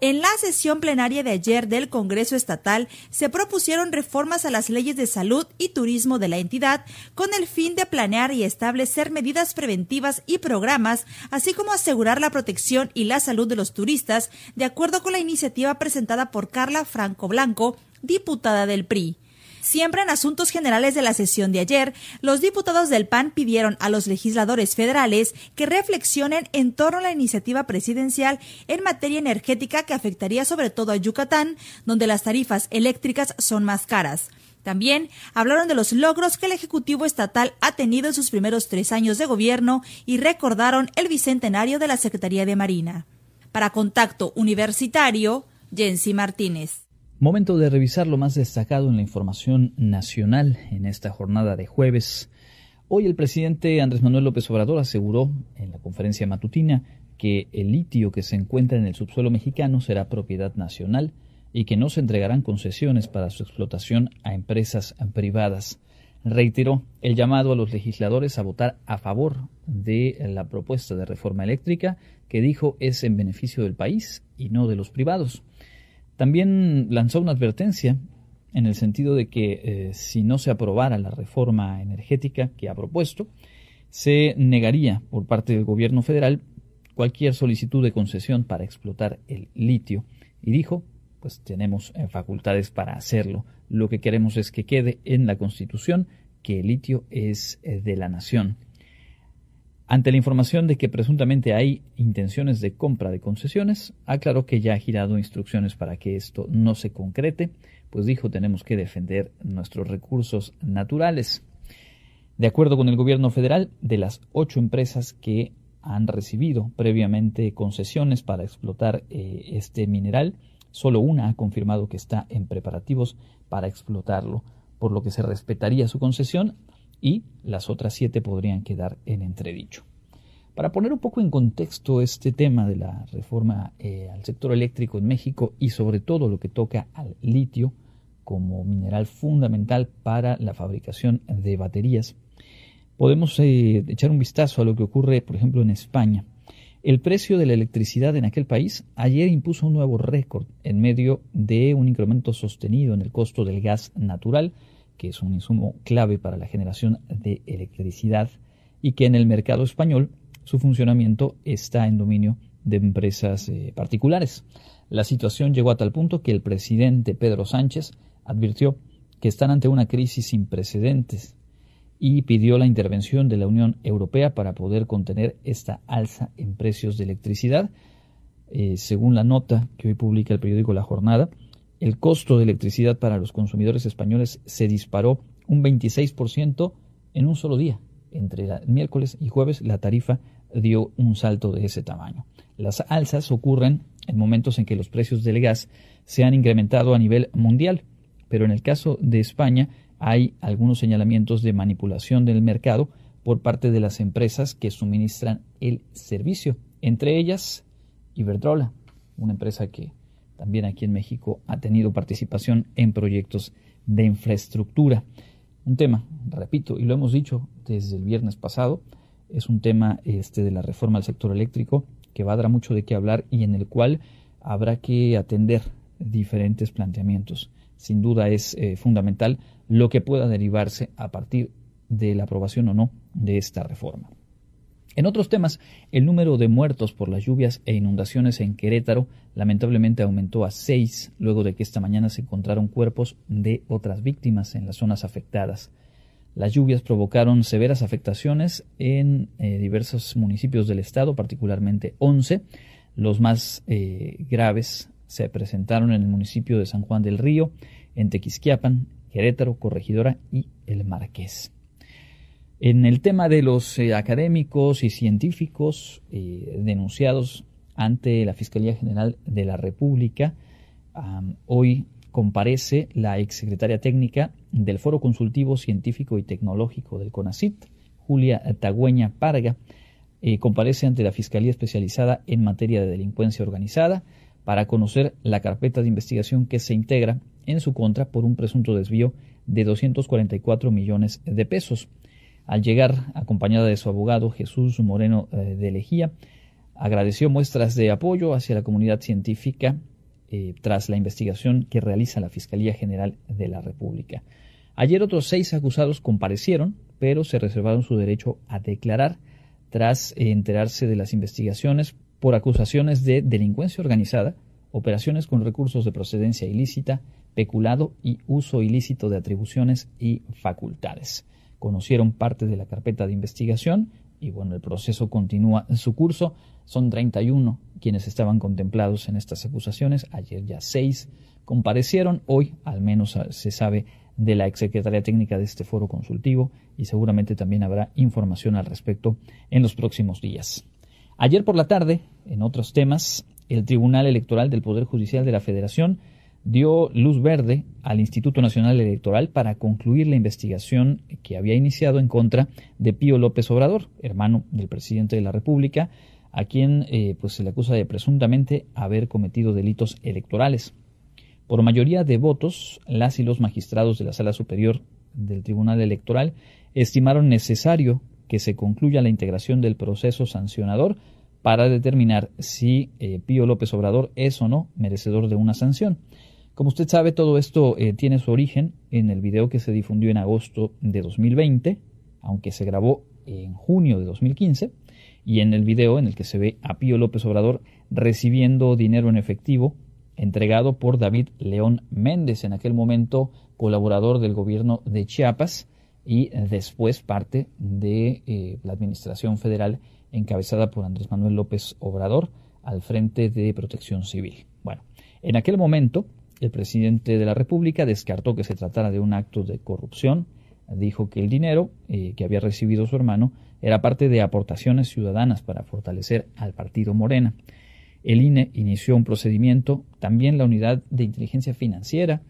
En la sesión plenaria de ayer del Congreso Estatal se propusieron reformas a las leyes de salud y turismo de la entidad con el fin de planear y establecer medidas preventivas y programas, así como asegurar la protección y la salud de los turistas, de acuerdo con la iniciativa presentada por Carla Franco Blanco, diputada del PRI. Siempre en asuntos generales de la sesión de ayer, los diputados del PAN pidieron a los legisladores federales que reflexionen en torno a la iniciativa presidencial en materia energética que afectaría sobre todo a Yucatán, donde las tarifas eléctricas son más caras. También hablaron de los logros que el Ejecutivo Estatal ha tenido en sus primeros tres años de gobierno y recordaron el bicentenario de la Secretaría de Marina. Para Contacto Universitario, Jensi Martínez. Momento de revisar lo más destacado en la información nacional en esta jornada de jueves. Hoy el presidente Andrés Manuel López Obrador aseguró en la conferencia matutina que el litio que se encuentra en el subsuelo mexicano será propiedad nacional y que no se entregarán concesiones para su explotación a empresas privadas. Reiteró el llamado a los legisladores a votar a favor de la propuesta de reforma eléctrica que dijo es en beneficio del país y no de los privados. También lanzó una advertencia en el sentido de que eh, si no se aprobara la reforma energética que ha propuesto, se negaría por parte del gobierno federal cualquier solicitud de concesión para explotar el litio. Y dijo, pues tenemos eh, facultades para hacerlo. Lo que queremos es que quede en la Constitución que el litio es eh, de la nación. Ante la información de que presuntamente hay intenciones de compra de concesiones, aclaró que ya ha girado instrucciones para que esto no se concrete, pues dijo tenemos que defender nuestros recursos naturales. De acuerdo con el gobierno federal, de las ocho empresas que han recibido previamente concesiones para explotar eh, este mineral, solo una ha confirmado que está en preparativos para explotarlo, por lo que se respetaría su concesión y las otras siete podrían quedar en entredicho. Para poner un poco en contexto este tema de la reforma eh, al sector eléctrico en México y sobre todo lo que toca al litio como mineral fundamental para la fabricación de baterías, podemos eh, echar un vistazo a lo que ocurre, por ejemplo, en España. El precio de la electricidad en aquel país ayer impuso un nuevo récord en medio de un incremento sostenido en el costo del gas natural, que es un insumo clave para la generación de electricidad y que en el mercado español su funcionamiento está en dominio de empresas eh, particulares. La situación llegó a tal punto que el presidente Pedro Sánchez advirtió que están ante una crisis sin precedentes y pidió la intervención de la Unión Europea para poder contener esta alza en precios de electricidad. Eh, según la nota que hoy publica el periódico La Jornada, el costo de electricidad para los consumidores españoles se disparó un 26% en un solo día. Entre miércoles y jueves la tarifa dio un salto de ese tamaño. Las alzas ocurren en momentos en que los precios del gas se han incrementado a nivel mundial, pero en el caso de España hay algunos señalamientos de manipulación del mercado por parte de las empresas que suministran el servicio, entre ellas Iberdrola, una empresa que también aquí en México ha tenido participación en proyectos de infraestructura. Un tema, repito, y lo hemos dicho desde el viernes pasado, es un tema este, de la reforma al sector eléctrico que va a dar mucho de qué hablar y en el cual habrá que atender diferentes planteamientos. Sin duda es eh, fundamental lo que pueda derivarse a partir de la aprobación o no de esta reforma. En otros temas, el número de muertos por las lluvias e inundaciones en Querétaro lamentablemente aumentó a seis luego de que esta mañana se encontraron cuerpos de otras víctimas en las zonas afectadas. Las lluvias provocaron severas afectaciones en eh, diversos municipios del estado, particularmente 11. Los más eh, graves se presentaron en el municipio de San Juan del Río, en Tequisquiapan, Querétaro, Corregidora y El Marqués. En el tema de los eh, académicos y científicos eh, denunciados ante la Fiscalía General de la República, hoy comparece la exsecretaria técnica del Foro Consultivo Científico y Tecnológico del CONACIT, Julia Tagüeña Parga, eh, comparece ante la Fiscalía Especializada en materia de delincuencia organizada para conocer la carpeta de investigación que se integra en su contra por un presunto desvío de 244 millones de pesos al llegar, acompañada de su abogado Jesús Moreno eh, de Lejía, agradeció muestras de apoyo hacia la comunidad científica eh, tras la investigación que realiza la Fiscalía General de la República. Ayer otros seis acusados comparecieron, pero se reservaron su derecho a declarar tras enterarse de las investigaciones por acusaciones de delincuencia organizada, operaciones con recursos de procedencia ilícita, peculado y uso ilícito de atribuciones y facultades conocieron parte de la carpeta de investigación y bueno, el proceso continúa en su curso. Son 31 quienes estaban contemplados en estas acusaciones. Ayer ya seis comparecieron. Hoy al menos se sabe de la exsecretaría técnica de este foro consultivo y seguramente también habrá información al respecto en los próximos días. Ayer por la tarde, en otros temas, el Tribunal Electoral del Poder Judicial de la Federación dio luz verde al Instituto Nacional Electoral para concluir la investigación que había iniciado en contra de Pío López Obrador, hermano del presidente de la República, a quien eh, pues se le acusa de presuntamente haber cometido delitos electorales. Por mayoría de votos, las y los magistrados de la Sala Superior del Tribunal Electoral estimaron necesario que se concluya la integración del proceso sancionador para determinar si eh, Pío López Obrador es o no merecedor de una sanción. Como usted sabe, todo esto eh, tiene su origen en el video que se difundió en agosto de 2020, aunque se grabó en junio de 2015, y en el video en el que se ve a Pío López Obrador recibiendo dinero en efectivo entregado por David León Méndez, en aquel momento colaborador del gobierno de Chiapas y después parte de eh, la Administración Federal encabezada por Andrés Manuel López Obrador al frente de Protección Civil. Bueno, en aquel momento el presidente de la República descartó que se tratara de un acto de corrupción, dijo que el dinero eh, que había recibido su hermano era parte de aportaciones ciudadanas para fortalecer al partido Morena. El INE inició un procedimiento, también la unidad de inteligencia financiera,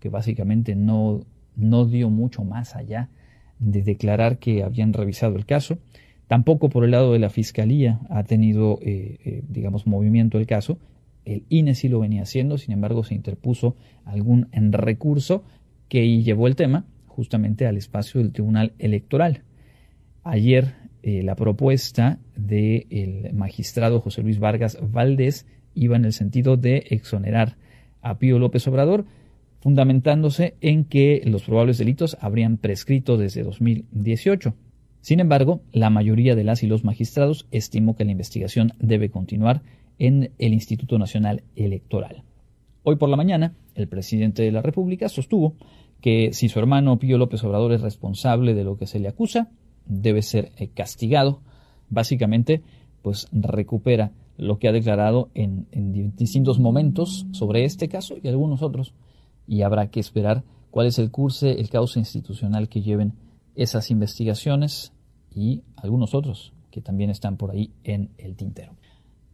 que básicamente no, no dio mucho más allá de declarar que habían revisado el caso. Tampoco por el lado de la Fiscalía ha tenido, eh, eh, digamos, movimiento el caso. El INE sí lo venía haciendo, sin embargo se interpuso algún recurso que llevó el tema justamente al espacio del Tribunal Electoral. Ayer eh, la propuesta del magistrado José Luis Vargas Valdés iba en el sentido de exonerar a Pío López Obrador, fundamentándose en que los probables delitos habrían prescrito desde 2018. Sin embargo, la mayoría de las y los magistrados estimó que la investigación debe continuar en el Instituto Nacional Electoral. Hoy por la mañana, el presidente de la República sostuvo que si su hermano Pío López Obrador es responsable de lo que se le acusa, debe ser eh, castigado. Básicamente, pues recupera lo que ha declarado en, distintos momentos sobre este caso y algunos otros. Y habrá que esperar cuál es el curso, el causa institucional que lleven esas investigaciones y algunos otros que también están por ahí en el tintero.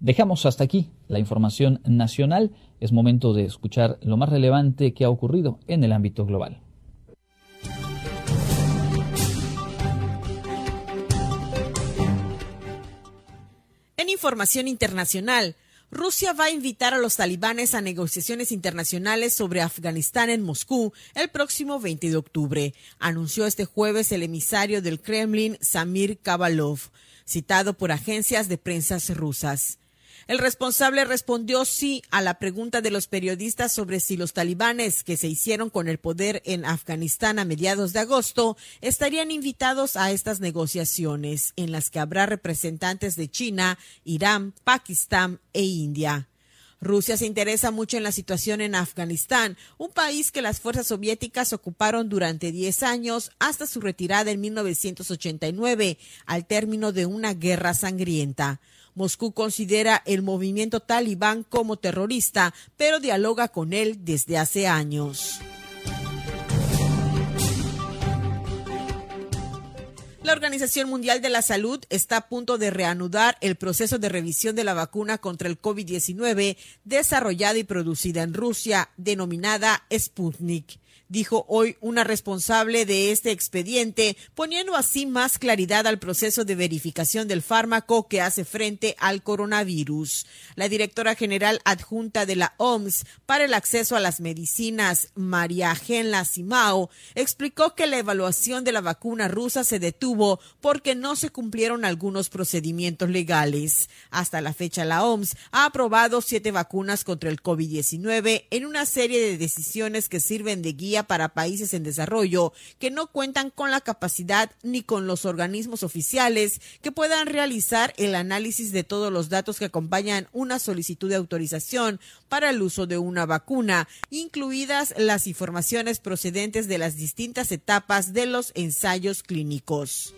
Dejamos hasta aquí la información nacional. Es momento de escuchar lo más relevante que ha ocurrido en el ámbito global. En información internacional, Rusia va a invitar a los talibanes a negociaciones internacionales sobre Afganistán en Moscú el próximo 20 de octubre, anunció este jueves el emisario del Kremlin, Samir Kabalov, citado por agencias de prensa rusas. El responsable respondió sí a la pregunta de los periodistas sobre si los talibanes que se hicieron con el poder en Afganistán a mediados de agosto estarían invitados a estas negociaciones, en las que habrá representantes de China, Irán, Pakistán e India. Rusia se interesa mucho en la situación en Afganistán, un país que las fuerzas soviéticas ocuparon durante 10 años hasta su retirada en 1989, al término de una guerra sangrienta. Moscú considera el movimiento talibán como terrorista, pero dialoga con él desde hace años. La Organización Mundial de la Salud está a punto de reanudar el proceso de revisión de la vacuna contra el COVID-19 desarrollada y producida en Rusia, denominada Sputnik dijo hoy una responsable de este expediente, poniendo así más claridad al proceso de verificación del fármaco que hace frente al coronavirus. La directora general adjunta de la OMS para el acceso a las medicinas, María Genla Simao, explicó que la evaluación de la vacuna rusa se detuvo porque no se cumplieron algunos procedimientos legales. Hasta la fecha, la OMS ha aprobado siete vacunas contra el COVID-19 en una serie de decisiones que sirven de guía para países en desarrollo que no cuentan con la capacidad ni con los organismos oficiales que puedan realizar el análisis de todos los datos que acompañan una solicitud de autorización para el uso de una vacuna, incluidas las informaciones procedentes de las distintas etapas de los ensayos clínicos.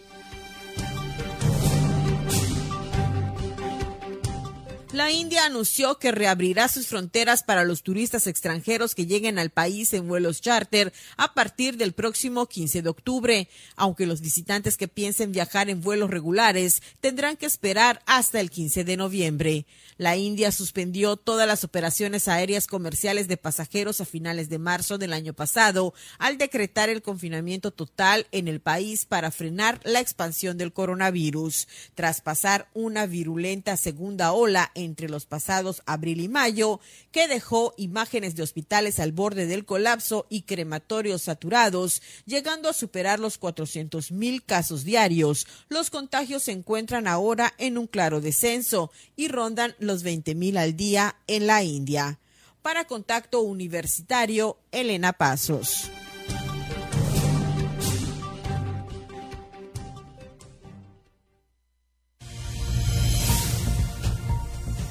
La India anunció que reabrirá sus fronteras para los turistas extranjeros que lleguen al país en vuelos charter a partir del próximo 15 de octubre, aunque los visitantes que piensen viajar en vuelos regulares tendrán que esperar hasta el 15 de noviembre. La India suspendió todas las operaciones aéreas comerciales de pasajeros a finales de marzo del año pasado al decretar el confinamiento total en el país para frenar la expansión del coronavirus, tras pasar una virulenta segunda ola entre los pasados abril y mayo, que dejó imágenes de hospitales al borde del colapso y crematorios saturados, llegando a superar los 400 mil casos diarios. Los contagios se encuentran ahora en un claro descenso y rondan los 20 mil al día en la India. Para Contacto Universitario, Elena Pasos.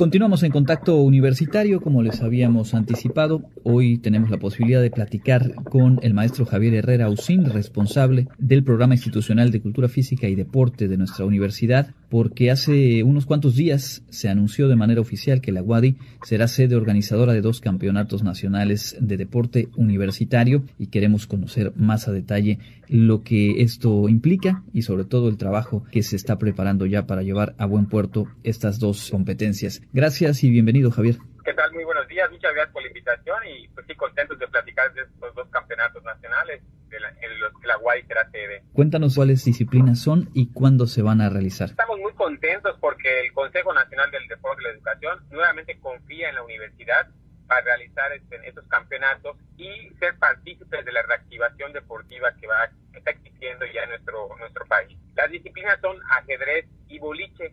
Continuamos en contacto universitario, como les habíamos anticipado. Hoy tenemos la posibilidad de platicar con el maestro Javier Herrera Usín, responsable del programa institucional de cultura física y deporte de nuestra universidad, porque hace unos cuantos días se anunció de manera oficial que la UADI será sede organizadora de dos campeonatos nacionales de deporte universitario y queremos conocer más a detalle lo que esto implica y sobre todo el trabajo que se está preparando ya para llevar a buen puerto estas dos competencias. Gracias y bienvenido, Javier. ¿Qué tal? Muy buenos días. Muchas gracias por la invitación y pues sí, contentos de platicar de estos dos campeonatos nacionales en los que la UAI será sede. Cuéntanos cuáles disciplinas son y cuándo se van a realizar. Estamos muy contentos porque el Consejo Nacional del Deporte y la Educación nuevamente confía en la universidad para realizar este, estos campeonatos y ser partícipes de la reactivación deportiva que va está existiendo ya en nuestro nuestro país. Las disciplinas son ajedrez y boliche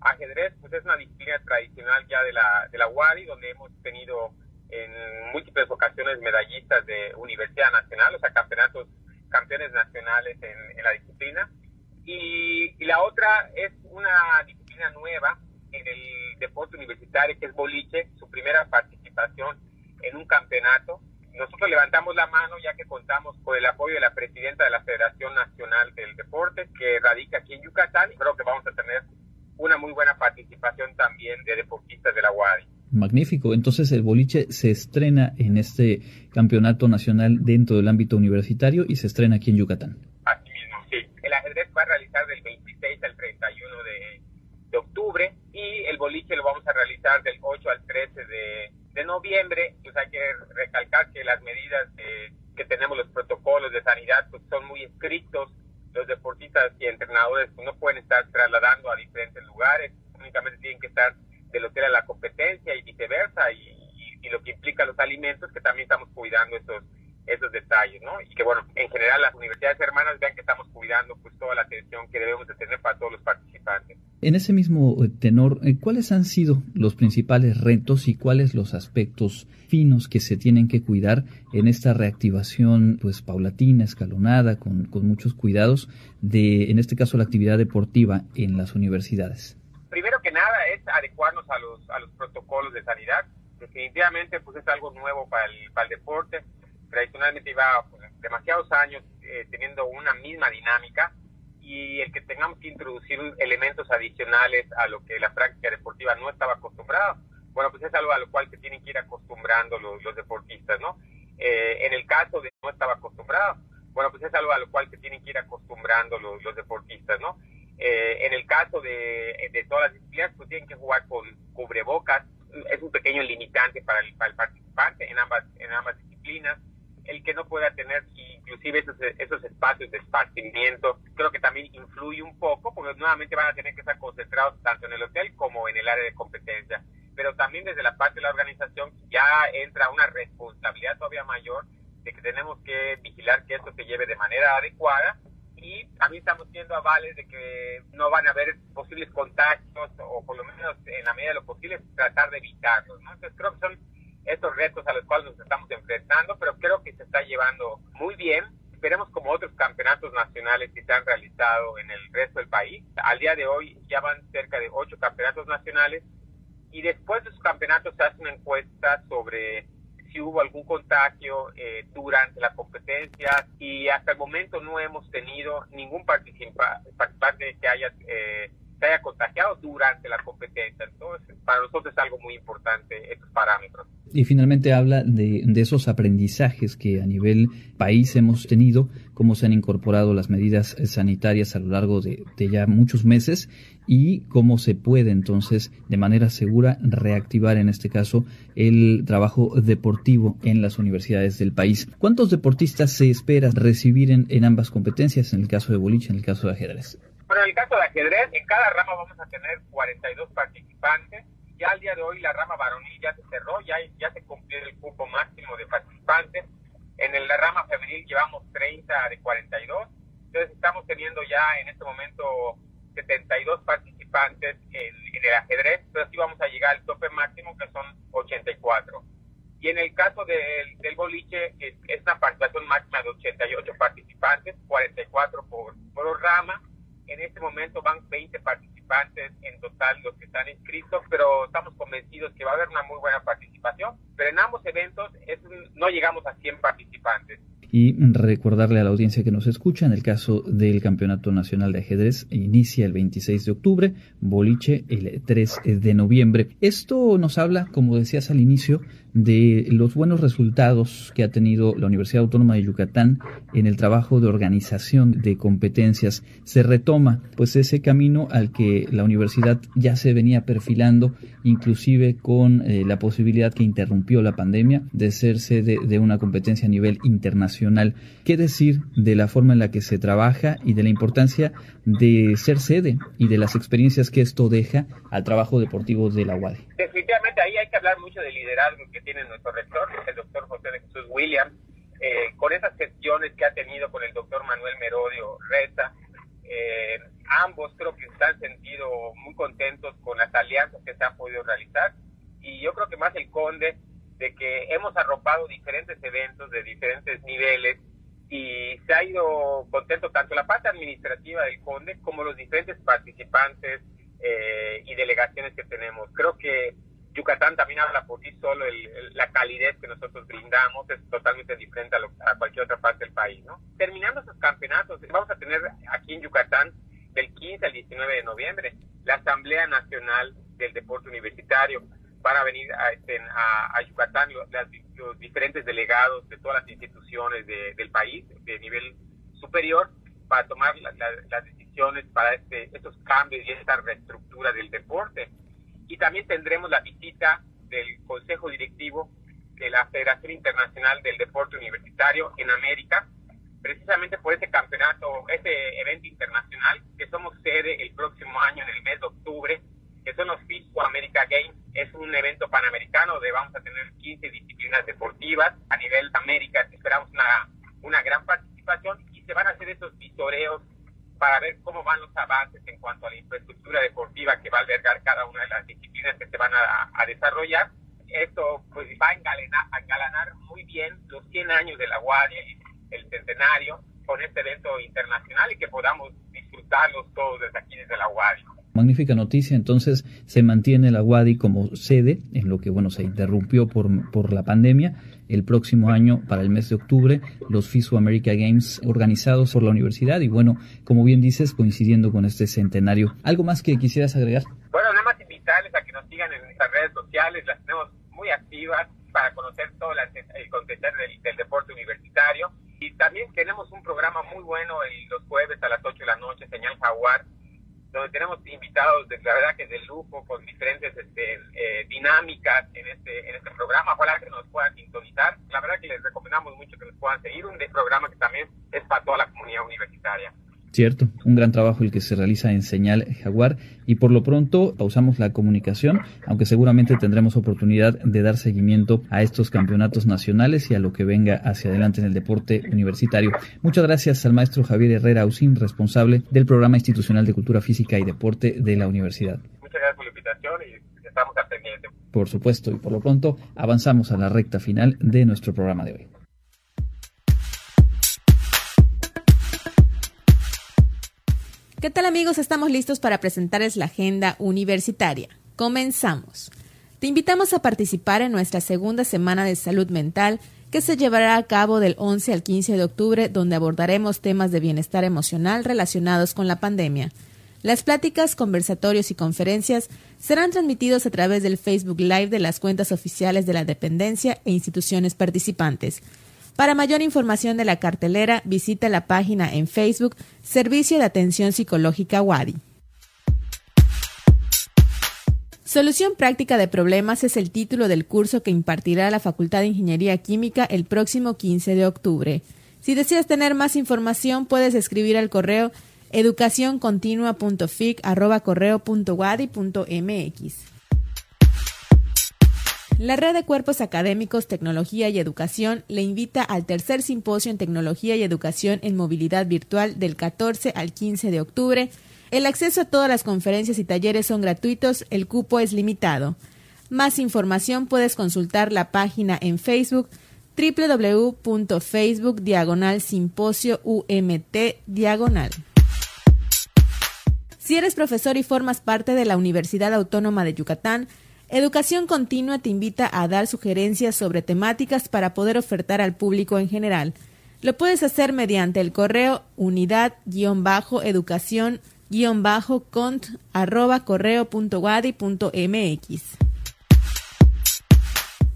ajedrez pues es una disciplina tradicional ya de la, de la UADI, donde hemos tenido en múltiples ocasiones medallistas de Universidad Nacional, o sea, campeonatos, campeones nacionales en, la disciplina. Y, y, la otra es una disciplina nueva en el deporte universitario, que es boliche, su primera participación en un campeonato. Nosotros levantamos la mano ya que contamos con el apoyo de la presidenta de la Federación Nacional del Deporte, que radica aquí en Yucatán, y creo que vamos a tener una muy buena participación también de deportistas de la UADI. Magnífico. Entonces el boliche se estrena en este campeonato nacional dentro del ámbito universitario y se estrena aquí en Yucatán. Así mismo, sí. El ajedrez va a realizar del 26 al 31 de, de octubre y el boliche lo vamos a realizar del 8 al 13 de de noviembre, pues hay que recalcar que las medidas que tenemos, los protocolos de sanidad, pues son muy estrictos. Los deportistas y entrenadores pues, no pueden estar trasladando a diferentes lugares, únicamente tienen que estar del hotel a la competencia y viceversa, y, lo que implica los alimentos, que también estamos cuidando esos, esos detalles, ¿no? Y que, bueno, en general las universidades hermanas vean que estamos cuidando pues toda la atención que debemos de tener para todos los participantes. En ese mismo eh, tenor, eh, ¿cuáles han sido los principales retos y cuáles los aspectos finos que se tienen que cuidar en esta reactivación pues paulatina, escalonada, con, con muchos cuidados de, en este caso, la actividad deportiva en las universidades? Primero que nada es adecuarnos a los, a los protocolos de sanidad. Definitivamente pues es algo nuevo para el, para el deporte. Tradicionalmente iba pues, demasiados años eh, teniendo una misma dinámica y el que tengamos que introducir elementos adicionales a lo que la práctica deportiva no estaba acostumbrada, bueno, pues es algo a lo cual se tienen que ir acostumbrando los, deportistas, ¿no? Eh, en el caso de no estaba acostumbrado, bueno, pues es algo a lo cual se tienen que ir acostumbrando los, deportistas, ¿no? Eh, en el caso de, de, todas las disciplinas, pues tienen que jugar con cubrebocas, es un pequeño limitante para el, para el participante en ambas, en ambas disciplinas el que no pueda tener inclusive esos, esos espacios de esparcimiento, creo que también influye un poco, porque nuevamente van a tener que estar concentrados tanto en el hotel como en el área de competencia. Pero también desde la parte de la organización ya entra una responsabilidad todavía mayor de que tenemos que vigilar que esto se lleve de manera adecuada y también estamos siendo avales de que no van a haber posibles contagios o por lo menos en la medida de lo posible tratar de evitarlos. ¿no? Entonces creo que son estos retos a los cuales nos estamos enfrentando, pero creo que se está llevando muy bien. Esperemos como otros campeonatos nacionales que se han realizado en el resto del país. Al día de hoy ya van cerca de ocho campeonatos nacionales y después de esos campeonatos se hace una encuesta sobre si hubo algún contagio eh, durante la competencia y hasta el momento no hemos tenido ningún participante que haya eh, se haya contagiado durante la competencia. Entonces, para nosotros es algo muy importante estos parámetros. Y finalmente habla de, de, esos aprendizajes que a nivel país hemos tenido, cómo se han incorporado las medidas sanitarias a lo largo de, de ya muchos meses y cómo se puede entonces de manera segura reactivar en este caso el trabajo deportivo en las universidades del país. ¿Cuántos deportistas se espera recibir en, en ambas competencias, en el caso de boliche, en el caso de ajedrez? Bueno, en el caso de ajedrez, en cada rama vamos a tener 42 participantes. Ya al día de hoy la rama varonil ya se cerró, ya, ya se cumplió el cupo máximo de participantes. En la rama femenil llevamos 30 de 42. Entonces estamos teniendo ya en este momento 72 participantes en, el ajedrez, pero sí vamos a llegar al tope máximo que son 84. Y en el caso del, del boliche es, es, una participación máxima de 88 participantes, 44 por, por rama en este momento van 20 participantes en total los que están inscritos, pero estamos convencidos que va a haber una muy buena participación. Pero en ambos eventos no llegamos a 100 participantes y recordarle a la audiencia que nos escucha, en el caso del Campeonato Nacional de Ajedrez, inicia el 26 de octubre, boliche el 3 de noviembre. Esto nos habla, como decías al inicio, de los buenos resultados que ha tenido la Universidad Autónoma de Yucatán en el trabajo de organización de competencias. Se retoma pues ese camino al que la universidad ya se venía perfilando, inclusive con eh, la posibilidad que interrumpió la pandemia de ser sede de una competencia a nivel internacional ¿Qué decir de la forma en la que se trabaja y de la importancia de ser sede y de las experiencias que esto deja al trabajo deportivo de la UADI? Definitivamente ahí hay que hablar mucho del liderazgo que tiene nuestro rector, el doctor José de Jesús Williams, eh, con esas gestiones que ha tenido con el doctor Manuel Merodio Reza. Eh, ambos creo que se han sentido muy contentos con las alianzas que se han podido realizar y yo creo que más el conde de que hemos arropado diferentes eventos de diferentes niveles y se ha ido contento tanto la parte administrativa del CONDE como los diferentes participantes eh, y delegaciones que tenemos. Creo que Yucatán también habla por sí solo, la calidez que nosotros brindamos es totalmente diferente a, a, cualquier otra parte del país. ¿no? Terminando esos campeonatos, vamos a tener aquí en Yucatán del 15 al 19 de noviembre la Asamblea Nacional del Deporte Universitario van a venir a, este, a, Yucatán los, diferentes delegados de todas las instituciones del país de nivel superior para tomar las decisiones para este, estos cambios y esta reestructura del deporte. Y también tendremos la visita del Consejo Directivo de la Federación Internacional del Deporte Universitario en América, precisamente por ese campeonato, ese evento internacional que somos sede el próximo año en el mes de octubre, que son los FISCO America Games. Es un evento panamericano donde vamos a tener 15 disciplinas deportivas a nivel América. Esperamos una, una gran participación y se van a hacer esos visoreos para ver cómo van los avances en cuanto a la infraestructura deportiva que va a albergar cada una de las disciplinas que se van a, desarrollar. Esto pues va a engalanar, a engalanar muy bien los 100 años de la Guardia el centenario con este evento internacional y que podamos disfrutarlos todos desde aquí, desde la Guardia. Magnífica noticia, entonces se mantiene la UADI como sede, en lo que bueno se interrumpió por, por la pandemia. El próximo año, para el mes de octubre, los FISU America Games organizados por la universidad y bueno, como bien dices, coincidiendo con este centenario. ¿Algo más que quisieras agregar? Bueno, nada más invitarles a que nos sigan en nuestras redes sociales, las tenemos muy activas para conocer todo el contenido del, deporte universitario. Y también tenemos un programa muy bueno los jueves a las 8 de la noche, Señal Jaguar, donde tenemos invitados, de, la verdad que de lujo, con diferentes este, eh, dinámicas en este, en este programa. Ojalá que nos puedan sintonizar. La verdad que les recomendamos mucho que nos puedan seguir. Un programa que también es para toda la comunidad universitaria. Cierto, un gran trabajo el que se realiza en Señal Jaguar y por lo pronto pausamos la comunicación, aunque seguramente tendremos oportunidad de dar seguimiento a estos campeonatos nacionales y a lo que venga hacia adelante en el deporte universitario. Muchas gracias al maestro Javier Herrera Ausín, responsable del Programa Institucional de Cultura Física y Deporte de la universidad. Muchas gracias por la invitación y estamos al pendiente. Por supuesto, y por lo pronto avanzamos a la recta final de nuestro programa de hoy. ¿Qué tal amigos? Estamos listos para presentarles la agenda universitaria. Comenzamos. Te invitamos a participar en nuestra segunda semana de salud mental que se llevará a cabo del 11 al 15 de octubre, donde abordaremos temas de bienestar emocional relacionados con la pandemia. Las pláticas, conversatorios y conferencias serán transmitidos a través del Facebook Live de las cuentas oficiales de la dependencia e instituciones participantes. Para mayor información de la cartelera, visita la página en Facebook Servicio de Atención Psicológica WADI. Solución práctica de problemas es el título del curso que impartirá la Facultad de Ingeniería Química el próximo 15 de octubre. Si deseas tener más información, puedes escribir al correo educacioncontinua.fic@correo.wadi.mx. La Red de Cuerpos Académicos, Tecnología y Educación le invita al tercer simposio en Tecnología y Educación en Movilidad Virtual del 14 al 15 de octubre. El acceso a todas las conferencias y talleres son gratuitos, el cupo es limitado. Más información puedes consultar la página en Facebook www.facebook diagonal simposio umt diagonal. Si eres profesor y formas parte de la Universidad Autónoma de Yucatán, Educación Continua te invita a dar sugerencias sobre temáticas para poder ofertar al público en general. Lo puedes hacer mediante el correo unidad-educación-cont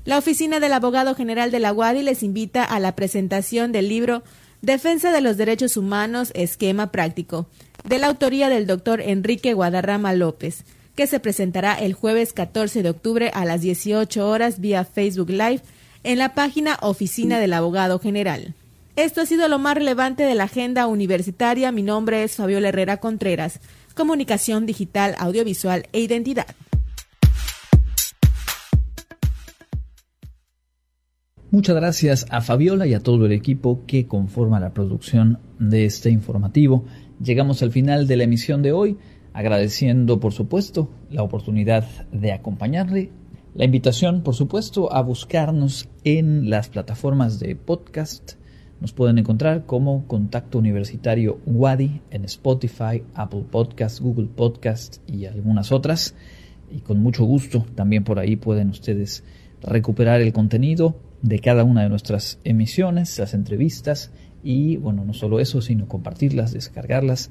La oficina del abogado general de la UADI les invita a la presentación del libro Defensa de los Derechos Humanos, Esquema Práctico, de la autoría del doctor Enrique Guadarrama López que se presentará el jueves 14 de octubre a las 18 horas vía Facebook Live en la página Oficina del Abogado General. Esto ha sido lo más relevante de la agenda universitaria. Mi nombre es Fabiola Herrera Contreras, Comunicación Digital, Audiovisual e Identidad. Muchas gracias a Fabiola y a todo el equipo que conforma la producción de este informativo. Llegamos al final de la emisión de hoy agradeciendo por supuesto la oportunidad de acompañarle, la invitación por supuesto a buscarnos en las plataformas de podcast. Nos pueden encontrar como Contacto Universitario Wadi en Spotify, Apple Podcast, Google Podcast y algunas otras. Y con mucho gusto también por ahí pueden ustedes recuperar el contenido de cada una de nuestras emisiones, las entrevistas y bueno, no solo eso, sino compartirlas, descargarlas